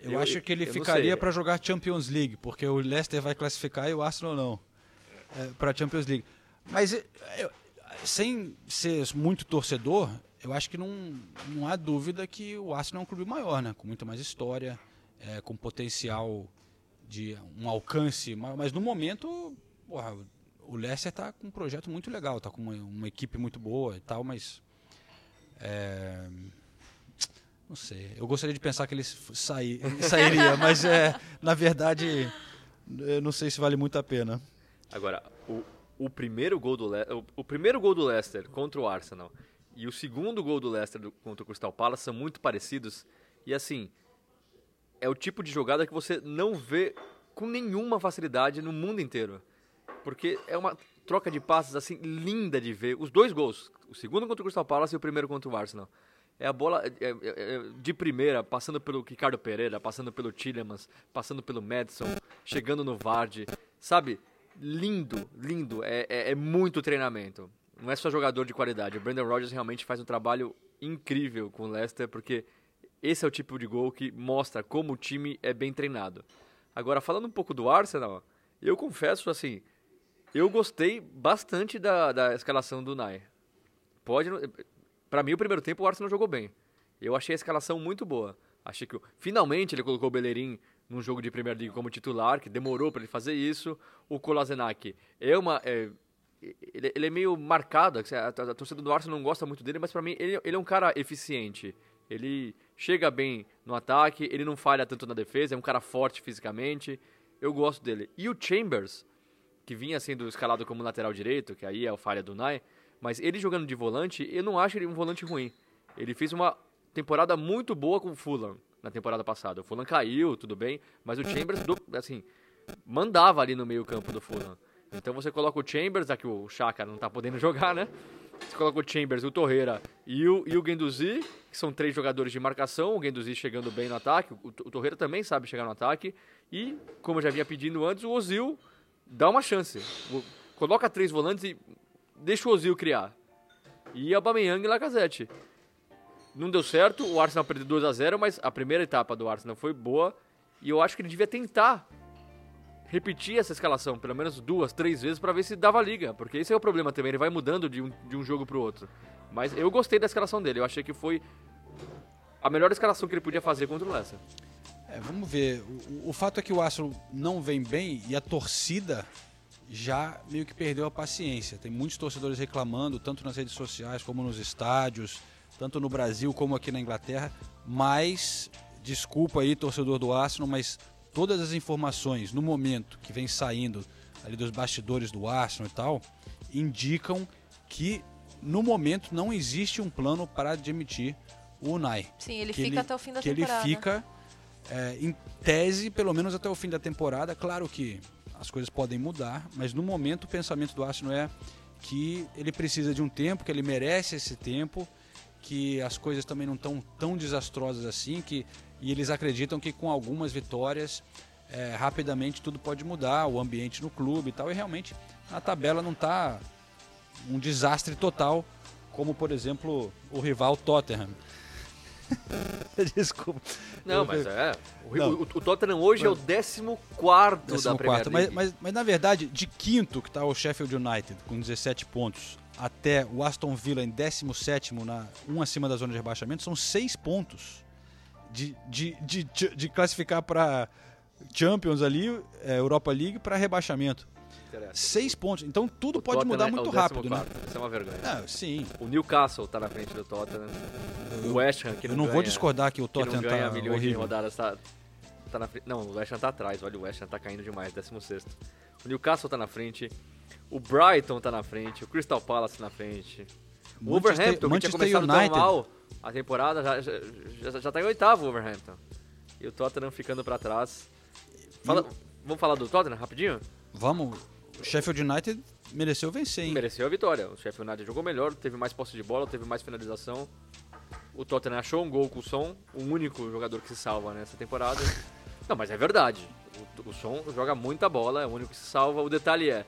Eu, eu acho que ele ficaria para jogar Champions League, porque o Leicester vai classificar e o Arsenal não. É, para Champions League. Mas eu, sem ser muito torcedor, eu acho que não, não há dúvida que o Arsenal é um clube maior, né? Com muito mais história, é, com potencial de um alcance, mas no momento, porra, o Leicester está com um projeto muito legal, está com uma, uma, equipe muito boa e tal, mas é, não sei. Eu gostaria de pensar que ele sair, sairia, mas é, na verdade, eu não sei se vale muito a pena. Agora, o, o primeiro gol do Le o, o primeiro gol do Leicester contra o Arsenal e o segundo gol do Leicester do, contra o Crystal Palace são muito parecidos e assim é o tipo de jogada que você não vê com nenhuma facilidade no mundo inteiro. Porque é uma troca de passes assim linda de ver. Os dois gols, o segundo contra o Crystal Palace e o primeiro contra o Arsenal. É a bola é, é, é, de primeira, passando pelo Ricardo Pereira, passando pelo Tillemans, passando pelo Madison, chegando no Vardy. Sabe? Lindo, lindo. É, é, é muito treinamento. Não é só jogador de qualidade. O Brandon Rodgers realmente faz um trabalho incrível com o Leicester, porque esse é o tipo de gol que mostra como o time é bem treinado. Agora, falando um pouco do Arsenal, eu confesso assim, eu gostei bastante da, da escalação do Nai. Pode, para mim o primeiro tempo o Arsenal jogou bem. Eu achei a escalação muito boa. Achei que finalmente ele colocou o Bellerin num jogo de Premier League como titular, que demorou para ele fazer isso. O Kolasinac é uma é, ele, ele, é meio marcado, a, a, a, torcida do Arsenal não gosta muito dele, mas para mim ele, ele é um cara eficiente. Ele chega bem no ataque, ele não falha tanto na defesa, é um cara forte fisicamente. Eu gosto dele. E o Chambers, que vinha sendo escalado como lateral direito, que aí é o falha do Nai, mas ele jogando de volante, eu não acho ele um volante ruim. Ele fez uma temporada muito boa com o Fulham na temporada passada. O Fulham caiu, tudo bem, mas o Chambers, assim, mandava ali no meio campo do Fulham. Então você coloca o Chambers, aqui o Chaka não tá podendo jogar, né? Você coloca o Chambers, o Torreira e o, e o Guendouzi, que são três jogadores de marcação. O Guendouzi chegando bem no ataque, o, o Torreira também sabe chegar no ataque. E, como eu já vinha pedindo antes, o Ozil dá uma chance. O, coloca três volantes e deixa o Ozil criar. E Aubameyang e Lacazette. Não deu certo, o Arsenal perdeu 2 a 0 mas a primeira etapa do Arsenal foi boa. E eu acho que ele devia tentar repetir essa escalação pelo menos duas, três vezes para ver se dava liga, porque esse é o problema também, ele vai mudando de um, de um jogo pro outro. Mas eu gostei da escalação dele, eu achei que foi a melhor escalação que ele podia fazer contra o Leicester. É, vamos ver. O, o, fato é que o Astro não vem bem e a torcida já meio que perdeu a paciência. Tem muitos torcedores reclamando, tanto nas redes sociais como nos estádios, tanto no Brasil como aqui na Inglaterra. Mas, desculpa aí, torcedor do Arsenal, mas todas as informações no momento que vem saindo ali dos bastidores do Arsenal e tal, indicam que no momento não existe um plano para demitir o Unai. Sim, ele fica ele, até o fim da que temporada. Que ele fica, é, em tese, pelo menos até o fim da temporada. Claro que as coisas podem mudar, mas no momento o pensamento do Arsenal é que ele precisa de um tempo, que ele merece esse tempo, que as coisas também não estão tão desastrosas assim, que e eles acreditam que com algumas vitórias é, rapidamente tudo pode mudar, o ambiente no clube e tal, e realmente a tabela não está um desastre total, como por exemplo o rival Tottenham. Desculpa. Não, mas é. O, não. o, o Tottenham hoje é o 14 da Premier League. Mas, mas, mas, na verdade, de quinto que está o Sheffield United, com 17 pontos, até o Aston Villa em 17, na, um acima da zona de rebaixamento, são 6 pontos de, de, de, de classificar para Champions ali, é, Europa League, para rebaixamento. Seis pontos. Então tudo o pode Tottenham mudar é muito rápido, né? Isso é uma vergonha. Ah, sim. O Newcastle tá na frente do Tottenham. O West Ham, que não Eu não ganha, vou discordar que o Tottenham que não ganha tá milhões horrível. de rodadas, tá, tá na frente. Não, o West Ham tá atrás. Olha, o West Ham tá caindo demais, 16 O Newcastle tá na frente. O Brighton tá na frente. O Crystal Palace na frente. O Wolverhampton, que tinha começado United. tão mal a temporada, já, já, já, tá em oitavo o Wolverhampton. E o Tottenham ficando pra trás. Fala, o... Vamos falar do Tottenham rapidinho? Vamos. O Sheffield United mereceu vencer, hein? Mereceu a vitória. O Sheffield United jogou melhor, teve mais posse de bola, teve mais finalização. o Tottenham achou um gol com o Son, o único jogador que se salva nessa temporada. Não, mas é verdade. O, o Son joga muita bola, é o único que se salva. O detalhe é.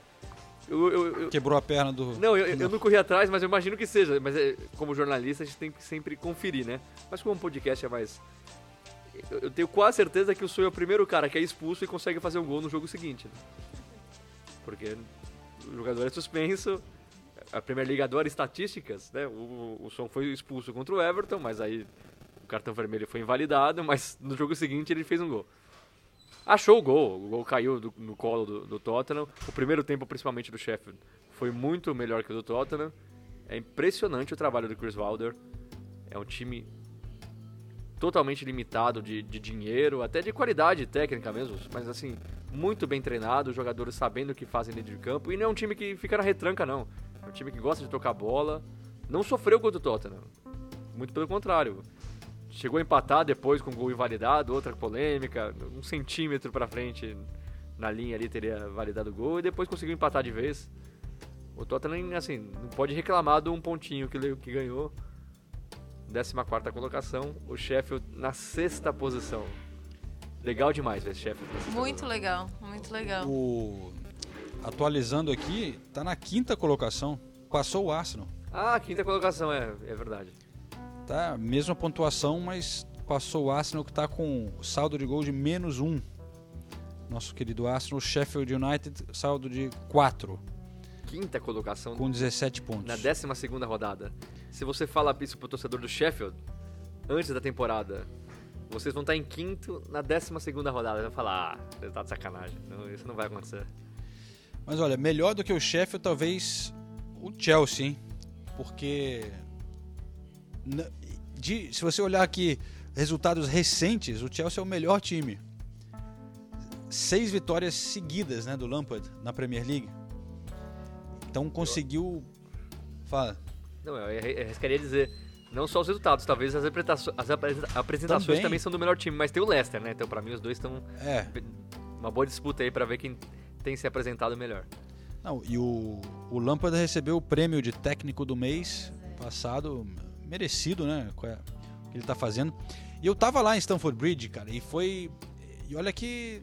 Eu- eu- eu- Quebrou a perna do. não, eu, não corri atrás, mas eu imagino que seja. Mas é, como jornalista, a gente tem que sempre conferir, né? Mas como um podcast é mais. Eu, tenho quase certeza que o Son é o primeiro cara que é expulso e consegue fazer um gol no jogo seguinte. né? Porque o jogador é suspenso. A Premier League adora estatísticas, né? O, o Son foi expulso contra o Everton, mas aí o cartão vermelho foi invalidado, mas no jogo seguinte ele fez um gol. Achou o gol, o gol caiu do- no colo do, do Tottenham. O primeiro tempo, principalmente do Sheffield, foi muito melhor que o do Tottenham. É impressionante o trabalho do Chris Wilder. É um time totalmente limitado de, de dinheiro, até de qualidade técnica mesmo, mas assim, muito bem treinado, os jogadores sabendo o que fazem dentro de campo. E não é um time que fica na retranca, não. É um time que gosta de tocar bola. Não sofreu contra o Tottenham. Muito pelo contrário. Chegou a empatar depois com o gol invalidado, outra polêmica, um centímetro pra frente na linha ali teria validado o gol e depois conseguiu empatar de vez. O Tottenham, assim, não pode reclamar de um pontinho que, que ganhou. 14 colocação, o Sheffield na sexta posição. Legal demais ver esse Sheffield. Muito legal, muito legal. O... Atualizando aqui, tá na quinta colocação. Passou o Arsenal. Ah, quinta colocação, é, é verdade. Tá, mesma pontuação, mas passou o Arsenal que tá com saldo de gol de menos um. Nosso querido Arsenal, Sheffield United, saldo de 4, Quinta colocação com 17 pontos. na 12 rodada. Se você fala isso pro torcedor do Sheffield, antes da temporada, vocês vão estar em quinto na 12 rodada. Vai falar, ah, você tá de sacanagem. Não, isso não vai acontecer. Mas olha, melhor do que o Sheffield, talvez o Chelsea, hein? Porque de- se você olhar aqui resultados recentes, o Chelsea é o melhor time. Seis vitórias seguidas, né, do Lampard na Premier League. Então conseguiu. Fala. Não, eu arriscaria dizer, não só os resultados, talvez as, as apresenta- apresentações Também. também. são do melhor time, mas tem o Leicester, né? Então pra mim os dois estão É. uma boa disputa aí pra ver quem tem se apresentado melhor. Não, e o, o Lampard recebeu o prêmio de técnico do mês passado, merecido, né? O que ele tá fazendo. E eu tava lá em Stamford Bridge, cara, e foi. E olha que.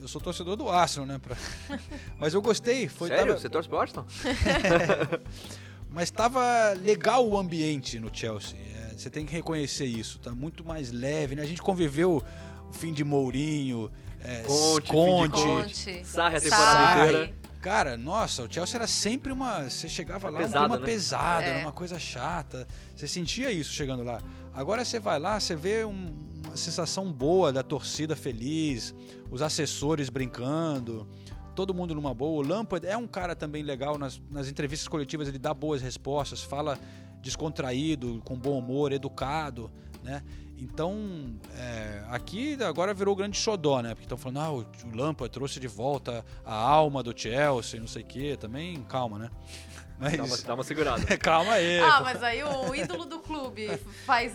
Eu sou torcedor do Arsenal, né? pra- Mas eu gostei. Foi, Sério? tava- Você torce pro Arsenal? Mas tava legal o ambiente no Chelsea. É, você tem que reconhecer isso. Tá muito mais leve, né? A gente conviveu o fim de Mourinho, é, Conte, Conte, Conte. Sarri a temporada inteira. Cara, nossa, o Chelsea era sempre uma. Você chegava lá, um pesado, clima né? pesado, É. era uma coisa chata. Você sentia isso chegando lá. Agora você vai lá, você vê um- uma sensação boa da torcida feliz, os assessores brincando, todo mundo numa boa. O Lampard é um cara também legal nas, nas entrevistas coletivas, ele dá boas respostas, fala descontraído, com bom humor, educado, né? Então, é, aqui agora virou o grande xodó, né? Porque estão falando, ah, o, o Lampard trouxe de volta a alma do Chelsea, não sei o quê. Também, calma, né? Mas... Dá uma, dá uma segurada. calma aí. Ah, pô. mas aí o ídolo do clube faz,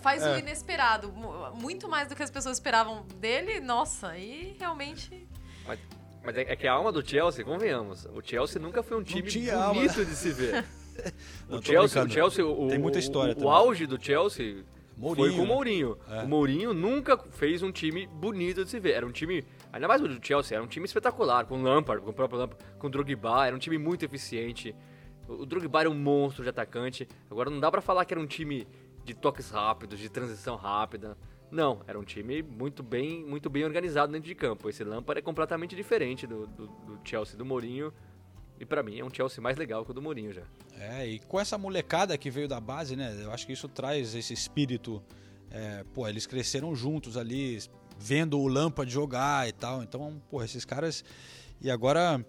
faz o É. inesperado. mu- Muito mais do que as pessoas esperavam dele. Nossa, aí realmente. Mas, mas é, é que a alma do Chelsea, convenhamos, o Chelsea nunca foi um time alma, bonito né? de se ver. Não, o, Chelsea, o. Chelsea, o, Tem muita o- história o, o auge do Chelsea Mourinho, foi com o? Mourinho. É. O Mourinho nunca fez um time bonito de se ver. Era um time, ainda mais o do Chelsea, era um time espetacular, com o Lampard, com o próprio Lampard, com o Drogba, era um time muito eficiente. O Drogba era um monstro de atacante. Agora não dá pra falar que era um time de toques rápidos, de transição rápida. Não, era um time muito bem, muito bem organizado dentro de campo. Esse Lampard é completamente diferente do, do, do Chelsea do Mourinho. E pra mim é um Chelsea mais legal que o do Mourinho já. É, e com essa molecada que veio da base, né? Eu acho que isso traz esse espírito. é, pô, eles cresceram juntos ali, vendo o Lampard jogar e tal. Então, pô, esses caras. E agora,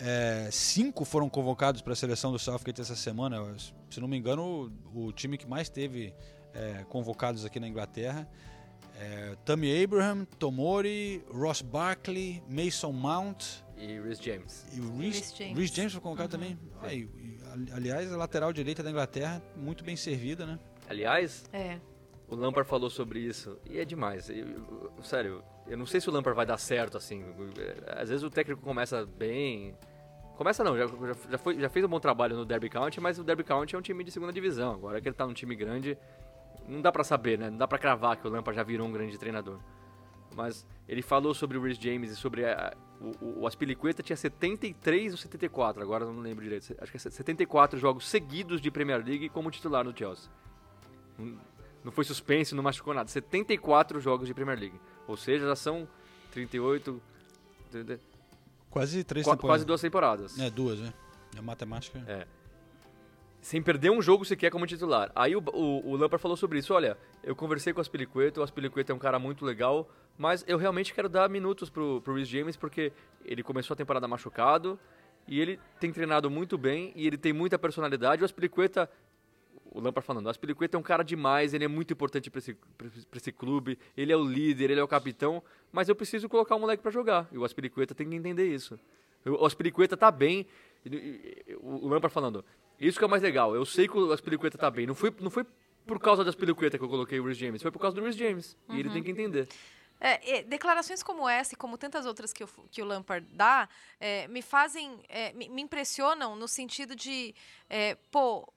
é, cinco foram convocados para a seleção do Southgate essa semana. Se não me engano, o, o time que mais teve é, convocados aqui na Inglaterra. É, Tammy Abraham, Tomori, Ross Barkley, Mason Mount. E Rhys James. E o Rhys, James. Rhys James foi convocado também. É, e- e, ali- aliás, a lateral direita da Inglaterra, muito bem servida, né? Aliás, É. o Lampard falou sobre isso e é demais. Eu- eu- sério, eu não sei se o Lampard vai dar certo assim. Às vezes o técnico começa bem, Começa não, já, já, foi, já fez um bom trabalho no Derby County, mas o Derby County é um time de segunda divisão. Agora que ele tá num time grande, não dá para saber, né? Não dá para cravar que o Lampard já virou um grande treinador. Mas ele falou sobre o Rhys James e sobre a, o, o Aspilicueta tinha 73 ou 74, agora não lembro direito. Acho que é 74 jogos seguidos de Premier League como titular no Chelsea. Não foi suspense, não machucou nada. 74 jogos de Premier League. Ou seja, já são 38, Quase três Qu temporadas. Quase duas temporadas. É, duas, né? A matemática. É. Sem perder um jogo sequer como titular. Aí o, o, o Lampard falou sobre isso. Olha, eu conversei com o Aspilicueta, o Aspilicueta é um cara muito legal, mas eu realmente quero dar minutos pro, pro Rhys James porque ele começou a temporada machucado e ele tem treinado muito bem e ele tem muita personalidade. O Aspilicueta o Lampard falando, o Aspilicueta é um cara demais, ele é muito importante para esse, esse clube, ele é o líder, ele é o capitão, mas eu preciso colocar o moleque para jogar. E o Aspilicueta tem que entender isso. O Aspilicueta tá bem, o Lampard falando, isso que é o mais legal, eu sei que o Aspilicueta tá bem, não foi, não foi por causa do Aspilicueta que eu coloquei o Rhys James, foi por causa do Rhys James, uhum. e ele tem que entender. É, declarações como essa e como tantas outras que, eu, que o Lampard dá é, me fazem, é, me, me, impressionam no sentido de, é, pô,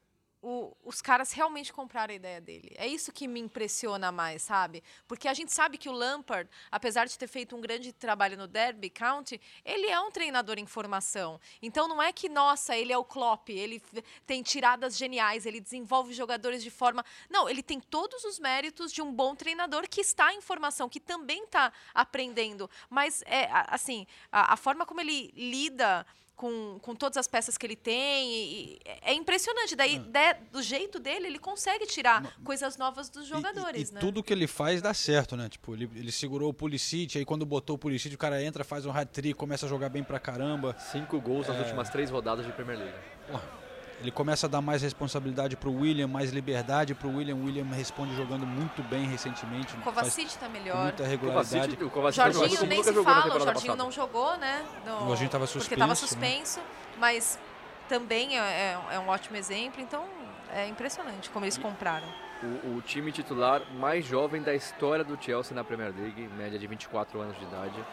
o, os caras realmente compraram a ideia dele. É isso que me impressiona mais, sabe? Porque a gente sabe que o Lampard, apesar de ter feito um grande trabalho no Derby County, ele é um treinador em formação. Então não é que, nossa, ele é o Klopp, ele tem tiradas geniais, ele desenvolve jogadores de forma. Não, ele tem todos os méritos de um bom treinador que está em formação, que também está aprendendo. Mas, é, assim, a, a forma como ele lida com, com todas as peças que ele tem. E, é impressionante. Daí, de, do jeito dele, ele consegue tirar Mas, coisas novas dos jogadores, e, e, né? tudo que ele faz dá certo, né? Tipo, ele, ele segurou o Pulisic, aí quando botou o Pulisic, o cara entra, faz um hat-trick, começa a jogar bem pra caramba. Cinco gols é... nas últimas três rodadas de Premier League. Porra. Ele começa a dar mais responsabilidade para o William, mais liberdade para o William. O William responde jogando muito bem recentemente. O Kovacic está melhor. Muita regularidade. O Kovacic, o Jorginho nem se fala, o Jorginho passada. não jogou, né? No, o Jorginho estava suspenso. Porque estava suspenso, né? mas também é, é, é, um ótimo exemplo. Então é impressionante como eles compraram. O, o, time titular mais jovem da história do Chelsea na Premier League, média de 24 anos de idade.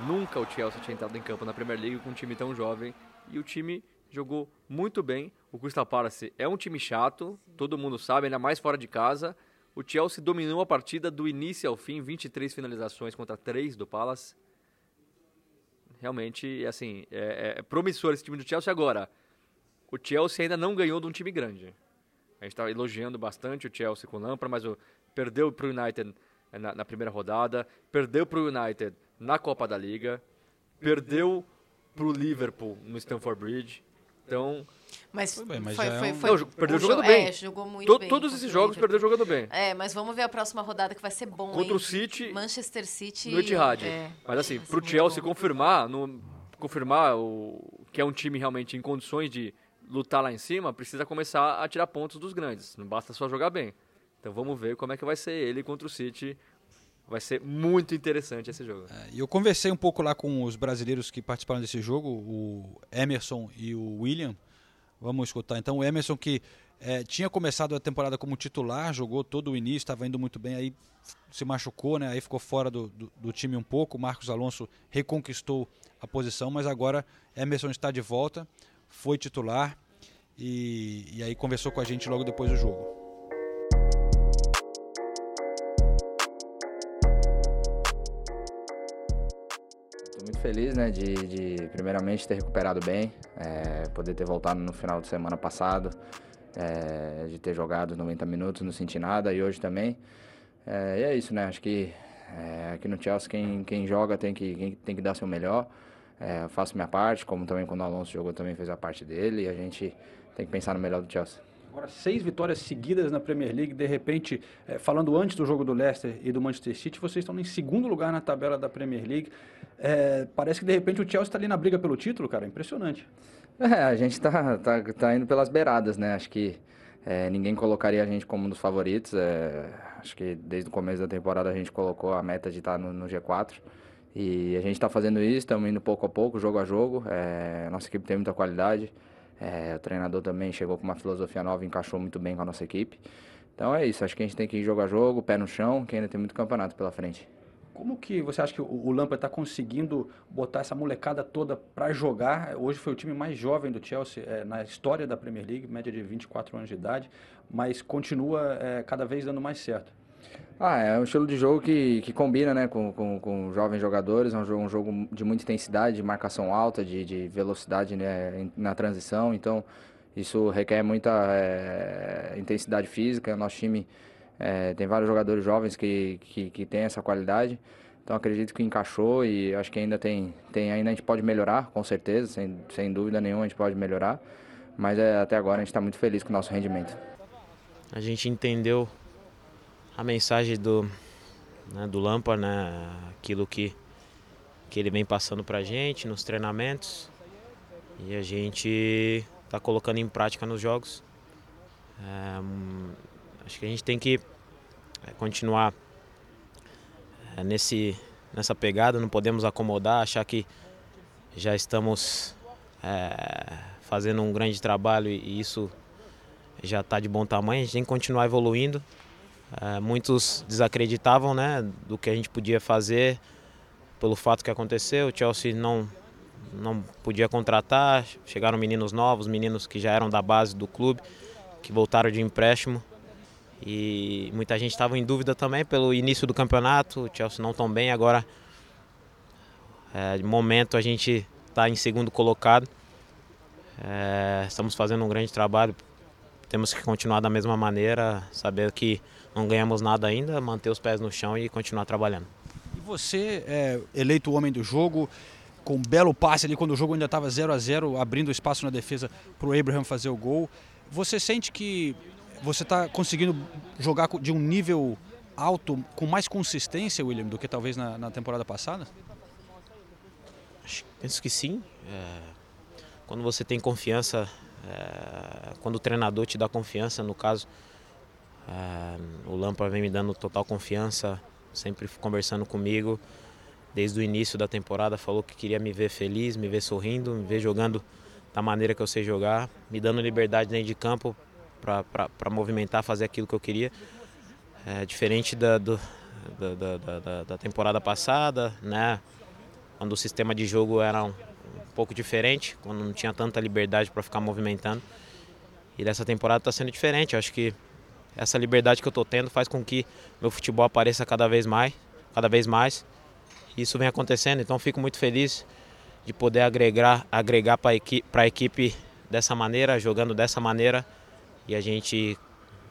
Nunca o Chelsea tinha entrado em campo na Premier League com um time tão jovem. E o time jogou muito bem. O Crystal Palace é um time chato, todo mundo sabe, ainda mais fora de casa. O Chelsea dominou a partida do início ao fim, 23 finalizações contra 3 do Palace. Realmente, assim, é, é promissor esse time do Chelsea agora. O Chelsea ainda não ganhou de um time grande. A gente está elogiando bastante o Chelsea com o Lampard, mas o, perdeu para o United na, na, primeira rodada, perdeu para o United na Copa da Liga, perdeu para o Liverpool no Stamford Bridge. Então. Mas foi, bem, mas foi, foi, é um... foi, Não, perdeu jogando bem. É, jogou muito to, bem. Todos esses jogos perdeu jogando bem. É, mas vamos ver a próxima rodada que vai ser bom. Contra hein? o City. Manchester City. No Etihad. É, mas assim, pro Chelsea confirmar, no, confirmar o, que é um time realmente em condições de lutar lá em cima, precisa começar a tirar pontos dos grandes. Não basta só jogar bem. Então vamos ver como é que vai ser ele contra o City Vai ser muito interessante esse jogo. É, eu conversei um pouco lá com os brasileiros que participaram desse jogo, o Emerson e o William. Vamos escutar então. O Emerson que é, tinha começado a temporada como titular, jogou todo o início, estava indo muito bem, aí se machucou, né? aí ficou fora do, do, do time um pouco. Marcos Alonso reconquistou a posição, mas agora Emerson está de volta, foi titular e, e aí conversou com a gente logo depois do jogo. Feliz, né, de, de, primeiramente ter recuperado bem, é, poder ter voltado no final de semana passado, é, de ter jogado 90 minutos, não senti nada e hoje também. É, e é isso, né? Acho que aqui no Chelsea quem, quem joga tem que, quem tem que dar seu melhor. É, faço minha parte, como também quando o Alonso jogou também fez a parte dele e a gente tem que pensar no melhor do Chelsea. Agora, seis vitórias seguidas na Premier League, de repente, é, falando antes do jogo do Leicester e do Manchester City, vocês estão em segundo lugar na tabela da Premier League. É, parece que de repente o Chelsea está ali na briga pelo título, cara, impressionante. É, a gente está tá, tá indo pelas beiradas, né? Acho que é, ninguém colocaria a gente como um dos favoritos. É, acho que desde o começo da temporada a gente colocou a meta de estar tá no, no G4. E a gente está fazendo isso, estamos indo pouco a pouco, jogo a jogo. É, nossa equipe tem muita qualidade. É, o treinador também chegou com uma filosofia nova, encaixou muito bem com a nossa equipe. Então é isso, acho que a gente tem que ir jogo a jogo, pé no chão, que ainda tem muito campeonato pela frente. Como que você acha que o, Lampard está conseguindo botar essa molecada toda para jogar? Hoje foi o time mais jovem do Chelsea é, na história da Premier League, média de 24 anos de idade, mas continua é, cada vez dando mais certo. Ah, é um estilo de jogo que, que combina né, com, com, com jovens jogadores, é um jogo, um jogo de muita intensidade, de marcação alta, de, de velocidade né, na transição, então isso requer muita é, intensidade física. Nosso time é, tem vários jogadores jovens que, que, que têm essa qualidade. Então acredito que encaixou e acho que ainda tem, tem ainda a gente pode melhorar, com certeza, sem, sem dúvida nenhuma a gente pode melhorar. Mas é, até agora a gente está muito feliz com o nosso rendimento. A gente entendeu a mensagem do, né, do Lampard, né, aquilo que, que ele vem passando para a gente nos treinamentos. E a gente está colocando em prática nos jogos. É, Acho que a gente tem que é, continuar é, nesse, nessa pegada, não podemos acomodar, achar que já estamos é, fazendo um grande trabalho e isso já está de bom tamanho, a gente tem que continuar evoluindo. É, muitos desacreditavam né, do que a gente podia fazer pelo fato que aconteceu. O Chelsea não, não podia contratar, chegaram meninos novos, meninos que já eram da base do clube, que voltaram de empréstimo e muita gente estava em dúvida também pelo início do campeonato, o Chelsea não tão bem, agora é, de momento a gente está em segundo colocado. É, estamos fazendo um grande trabalho, temos que continuar da mesma maneira, saber que não ganhamos nada ainda, manter os pés no chão e continuar trabalhando. E você é eleito o homem do jogo, com um belo passe ali quando o jogo ainda estava 0 a 0 abrindo espaço na defesa para o Abraham fazer o gol. Você sente que você está conseguindo jogar de um nível alto, com mais consistência, William, do que talvez na, na temporada passada? Penso que sim. É, quando você tem confiança, é, quando o treinador te dá confiança, no caso, é, o Lampa vem me dando total confiança, sempre conversando comigo desde o início da temporada, falou que queria me ver feliz, me ver sorrindo, me ver jogando da maneira que eu sei jogar, me dando liberdade dentro de campo para movimentar, fazer aquilo que eu queria. É, diferente da, do, da, da, da, temporada passada, né? quando o sistema de jogo era um, um pouco diferente, quando não tinha tanta liberdade para ficar movimentando. E dessa temporada está sendo diferente. Eu acho que essa liberdade que eu estou tendo faz com que meu futebol apareça cada vez mais, cada vez mais. Isso vem acontecendo, então fico muito feliz de poder agregar, agregar para equipe, a equipe dessa maneira, jogando dessa maneira e a gente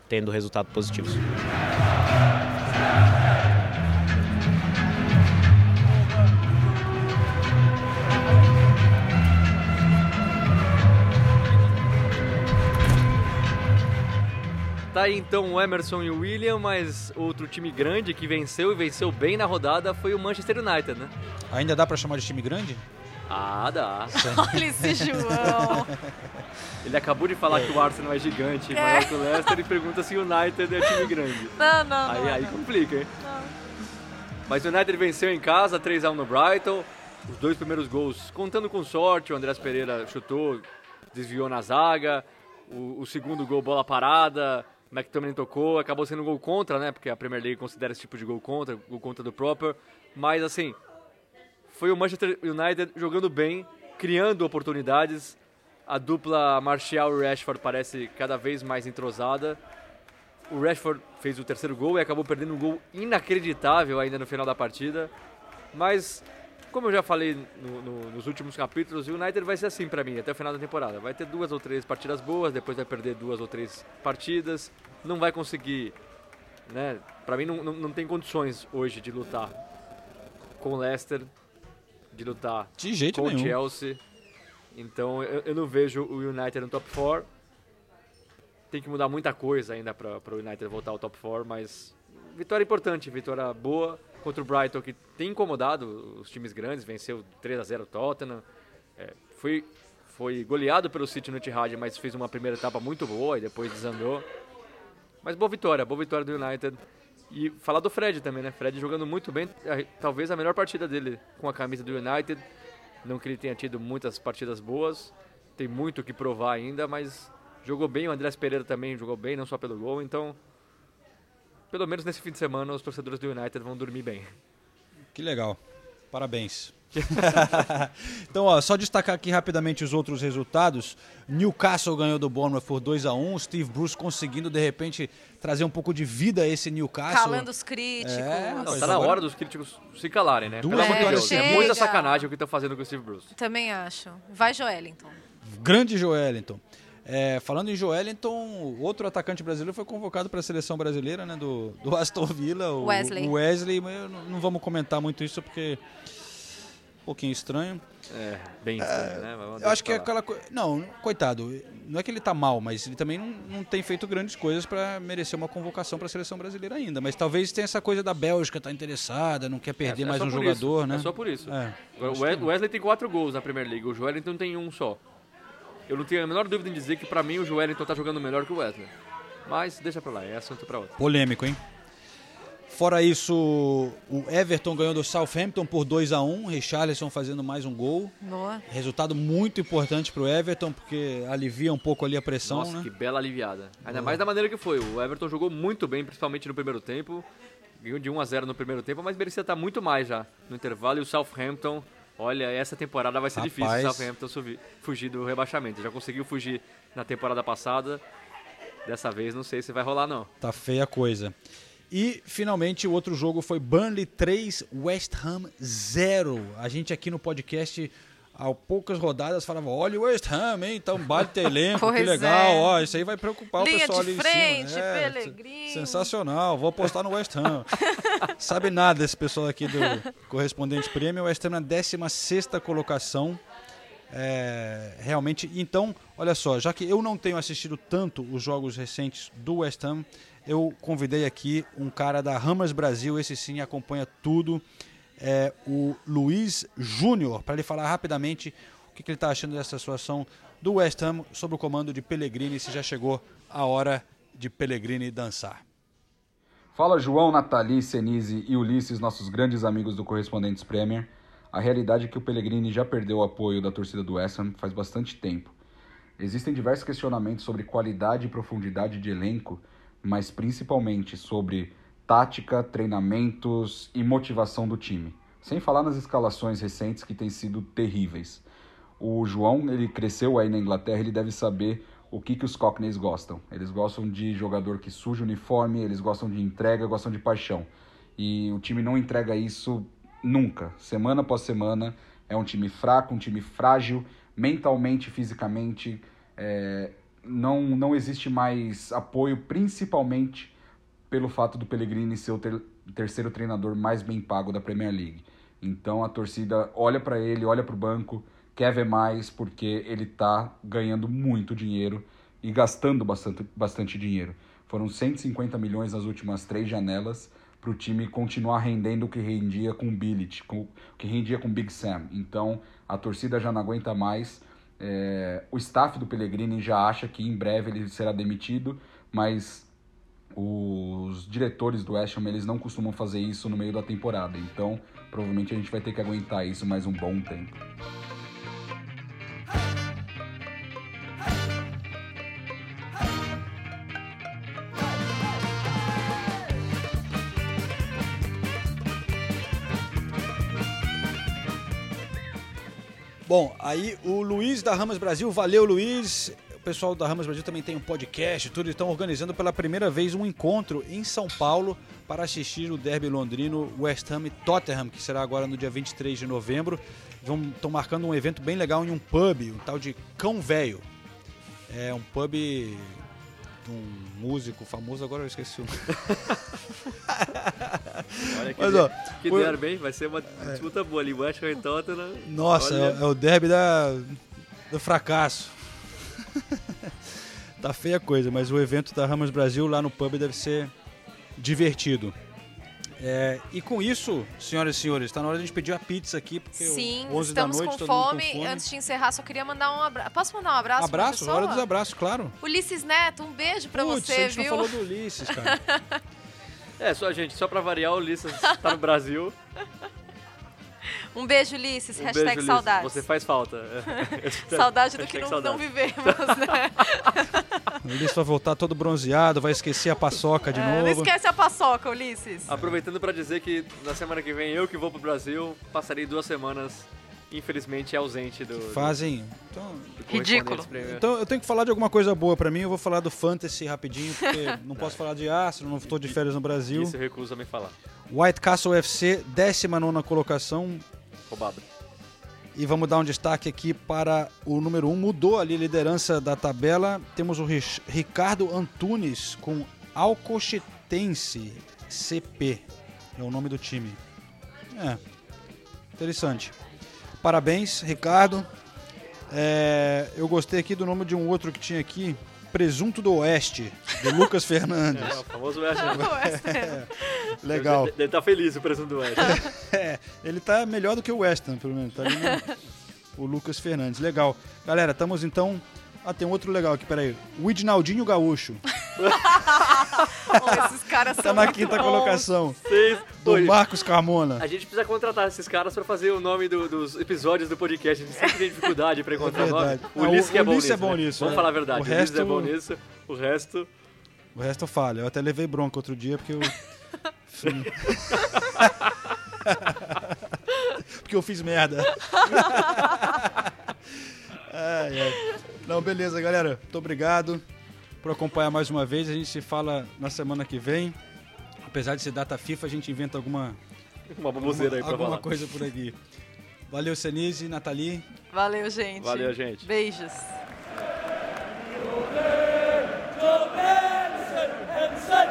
tendo resultados positivos. Tá aí então o Emerson e o William, mas outro time grande que venceu e venceu bem na rodada foi o Manchester United, né? Ainda dá para chamar de time grande? Ah, dá. Olha esse João. Ele acabou de falar que o Arsenal é gigante, é. que o Leicester, e pergunta se o United é time grande. Não, não, Aí, não, aí não. complica, hein? Não. Mas o United venceu em casa, 3x1 no Brighton. Os dois primeiros gols, contando com sorte, o Andrés Pereira chutou, desviou na zaga. O, o segundo gol, bola parada. McTominay tocou, acabou sendo gol contra, né? Porque a Premier League considera esse tipo de gol contra, gol contra do Proper. Mas assim, foi o Manchester United jogando bem, criando oportunidades. A dupla Martial e Rashford parece cada vez mais entrosada. O Rashford fez o terceiro gol e acabou perdendo um gol inacreditável ainda no final da partida. Mas, como eu já falei no, no, nos últimos capítulos, o United vai ser assim para mim até o final da temporada. Vai ter duas ou três partidas boas, depois vai perder duas ou três partidas. Não vai conseguir. Né? Para mim, não, não, não tem condições hoje de lutar com o Leicester, de lutar de jeito com o Chelsea. Então eu, eu, não vejo o United no top 4. Tem que mudar muita coisa ainda para o United voltar ao top 4, mas vitória importante, vitória boa contra o Brighton que tem incomodado os times grandes, venceu 3 a 0 o Tottenham. É, foi, foi goleado pelo City no Etihad, mas fez uma primeira etapa muito boa e depois desandou. Mas boa vitória, boa vitória do United. E falar do Fred também, né? Fred jogando muito bem, talvez a melhor partida dele com a camisa do United. Não que ele tenha tido muitas partidas boas, tem muito o que provar ainda, mas jogou bem. O Andrés Pereira também jogou bem, não só pelo gol. Então, pelo menos nesse fim de semana, os torcedores do United vão dormir bem. Que legal. Parabéns. então, ó, só destacar aqui rapidamente os outros resultados. Newcastle ganhou do Bournemouth por 2 a 1 Steve Bruce conseguindo, de repente, trazer um pouco de vida a esse Newcastle. Calando os críticos. É, Não, tá na hora dos críticos se calarem, né? Duas Pelo amor de vitórias Deus, é muita sacanagem o que estão fazendo com o Steve Bruce. Também acho. Vai, Joelinton. Grande Joelinton. É, falando em Joelinton, outro atacante brasileiro foi convocado para a seleção brasileira, né, do, do Aston Villa, o Wesley. o Wesley, mas eu não não vamos comentar muito isso porque um pouquinho estranho. É, bem estranho, né? Mas vamos Eu acho que é aquela coisa. Não, coitado. Não é que ele tá mal, mas ele também não, não tem feito grandes coisas para merecer uma convocação para a seleção brasileira ainda. Mas talvez tenha essa coisa da Bélgica tá interessada, não quer perder É- é mais um jogador, isso, né? É só por isso. É. O Wesley tem quatro gols na Premier League, o Joelinton tem um só. Eu não tenho a menor dúvida em dizer que pra mim o Joelinton tá jogando melhor que o Wesley. Mas deixa pra lá, é assunto pra outro. Polêmico, hein? Fora isso, o Everton ganhou do Southampton por 2 a 1 Richarlison fazendo mais um gol. Boa. Resultado muito importante para o Everton, porque alivia um pouco ali a pressão, Nossa, né? que bela aliviada. Ainda Boa. mais da maneira que foi. O Everton jogou muito bem, principalmente no primeiro tempo. Ganhou de 1 a 0 no primeiro tempo, mas merecia estar muito mais já no intervalo. E o Southampton, olha, essa temporada vai ser Rapaz. difícil o Southampton fugir do rebaixamento. Já conseguiu fugir na temporada passada. Dessa vez não sei se vai rolar não. Tá feia a coisa. E, finalmente, o outro jogo foi Burnley 3, West Ham 0. A gente aqui no podcast, há poucas rodadas, falava, olha o West Ham, hein? Então bate elenco, que legal. é. Ó, isso aí vai preocupar o Linha pessoal de ali frente, em cima. É. Sensacional, vou apostar no West Ham. Sabe nada esse pessoal aqui do Correspondente Prêmio. O West Ham na 16ª colocação. É, realmente, então, olha só, já que eu não tenho assistido tanto os jogos recentes do West Ham, eu convidei aqui um cara da Ramas Brasil, esse sim acompanha tudo, é o Luiz Júnior, para ele falar rapidamente o que, que ele está achando dessa situação do West Ham sob o comando de Pellegrini, se já chegou a hora de Pellegrini dançar. Fala João, Nathalie, Senise e Ulisses, nossos grandes amigos do Correspondentes Premier. A realidade é que o Pellegrini já perdeu o apoio da torcida do West Ham faz bastante tempo. Existem diversos questionamentos sobre qualidade e profundidade de elenco, mas principalmente sobre tática, treinamentos e motivação do time. Sem falar nas escalações recentes que têm sido terríveis. O João, ele cresceu aí na Inglaterra, ele deve saber o que, que os Cockneys gostam. Eles gostam de jogador que suja o uniforme, eles gostam de entrega, gostam de paixão. E o time não entrega isso nunca, semana após semana. É um time fraco, um time frágil, mentalmente, fisicamente. É, não, não existe mais apoio, principalmente pelo fato do Pellegrini ser o ter- terceiro treinador mais bem pago da Premier League. Então a torcida olha para ele, olha para o banco, quer ver mais porque ele tá ganhando muito dinheiro e gastando bastante, bastante dinheiro. Foram 150 milhões nas últimas três janelas para o time continuar rendendo o que rendia com o Billit, com, o que rendia com o Big Sam. Então a torcida já não aguenta mais. É, o staff do Pellegrini já acha que em breve ele será demitido, mas os diretores do West Ham eles não costumam fazer isso no meio da temporada. Então provavelmente a gente vai ter que aguentar isso mais um bom tempo. Bom, aí o Luiz da Ramas Brasil, valeu Luiz. O pessoal da Ramas Brasil também tem um podcast, tudo estão organizando pela primeira vez um encontro em São Paulo para assistir o derby londrino West Ham e Tottenham, que será agora no dia 23 de novembro. Estão marcando um evento bem legal em um pub, um tal de Cão Velho. É um pub de um músico famoso, agora eu esqueci o nome. Olha que, Mas, ó, que o- derby, hein? Vai ser uma disputa boa ali. West Ham e Tottenham. Nossa, Olha, é, é o derby da, do fracasso. tá feia a coisa, mas o evento da Ramos Brasil lá no pub deve ser divertido. É, e com isso, senhoras e senhores, está na hora de a gente pedir a pizza aqui, porque Sim, 11 da estamos noite, com todo mundo fome. com fome. Antes de encerrar, só queria mandar um abraço. Posso mandar um abraço? pessoa? hora dos abraços, claro. Ulisses Neto, um beijo pra Putz, você, a gente viu? não falou do Ulisses, cara. É, só, gente, só pra variar, o Ulisses tá no Brasil. Um beijo, Ulisses. Um Hashtag beijo, Ulisses. saudades. Você faz falta. Saudade do que não, não vivemos, né? O Ulisses vai voltar todo bronzeado, vai esquecer a paçoca de É, novo. não esquece a paçoca, Ulisses. Aproveitando para dizer que na semana que vem eu que vou pro Brasil, passarei duas semanas, infelizmente, ausente do. Fazem. Então, Premier. Então eu tenho que falar de alguma coisa boa pra mim. Eu vou falar do Fantasy rapidinho, porque não posso falar de Astro, não estou de férias no Brasil. Isso eu recuso a me falar. White Castle FC, 19 colocação. E vamos dar um destaque aqui para o número 1. Um. Mudou ali a liderança da tabela. Temos o Ricardo Antunes com Alcochetense CP. É o nome do time. É. Interessante. Parabéns, Ricardo. É, eu gostei aqui do nome de um outro que tinha aqui. Presunto do Oeste, do Lucas Fernandes. É, o famoso West. É, legal. Deve estar feliz o presunto do West. É, ele tá melhor do que o West Ham, pelo menos. Tá ali no- o Lucas Fernandes. Legal. Galera, estamos então. Ah, tem um outro legal aqui, peraí. O Idnaldinho Gaúcho. Pô, esses caras Tá são na quinta bons. colocação. Seis, Do dois. Marcos Carmona. A gente precisa contratar esses caras pra fazer o nome do- dos episódios do podcast. A gente sempre tem dificuldade pra encontrar o nome. O Ulisses o que é bom Ulisses nisso. é bom né? nisso, Vamos é. falar a verdade. O O, Ulisses é resto- bom nisso. O resto. O resto eu falho. Eu até levei bronca outro dia porque eu. porque eu fiz merda. Ai, ai. Não, beleza, galera. Muito obrigado por acompanhar mais uma vez. A gente se fala na semana que vem. Apesar de ser data FIFA, a gente inventa alguma. Uma baboseira aí pra Alguma falar. coisa por aqui. Valeu, Senise, Nathalie. Valeu, gente. Valeu, gente. Beijos. Hansen,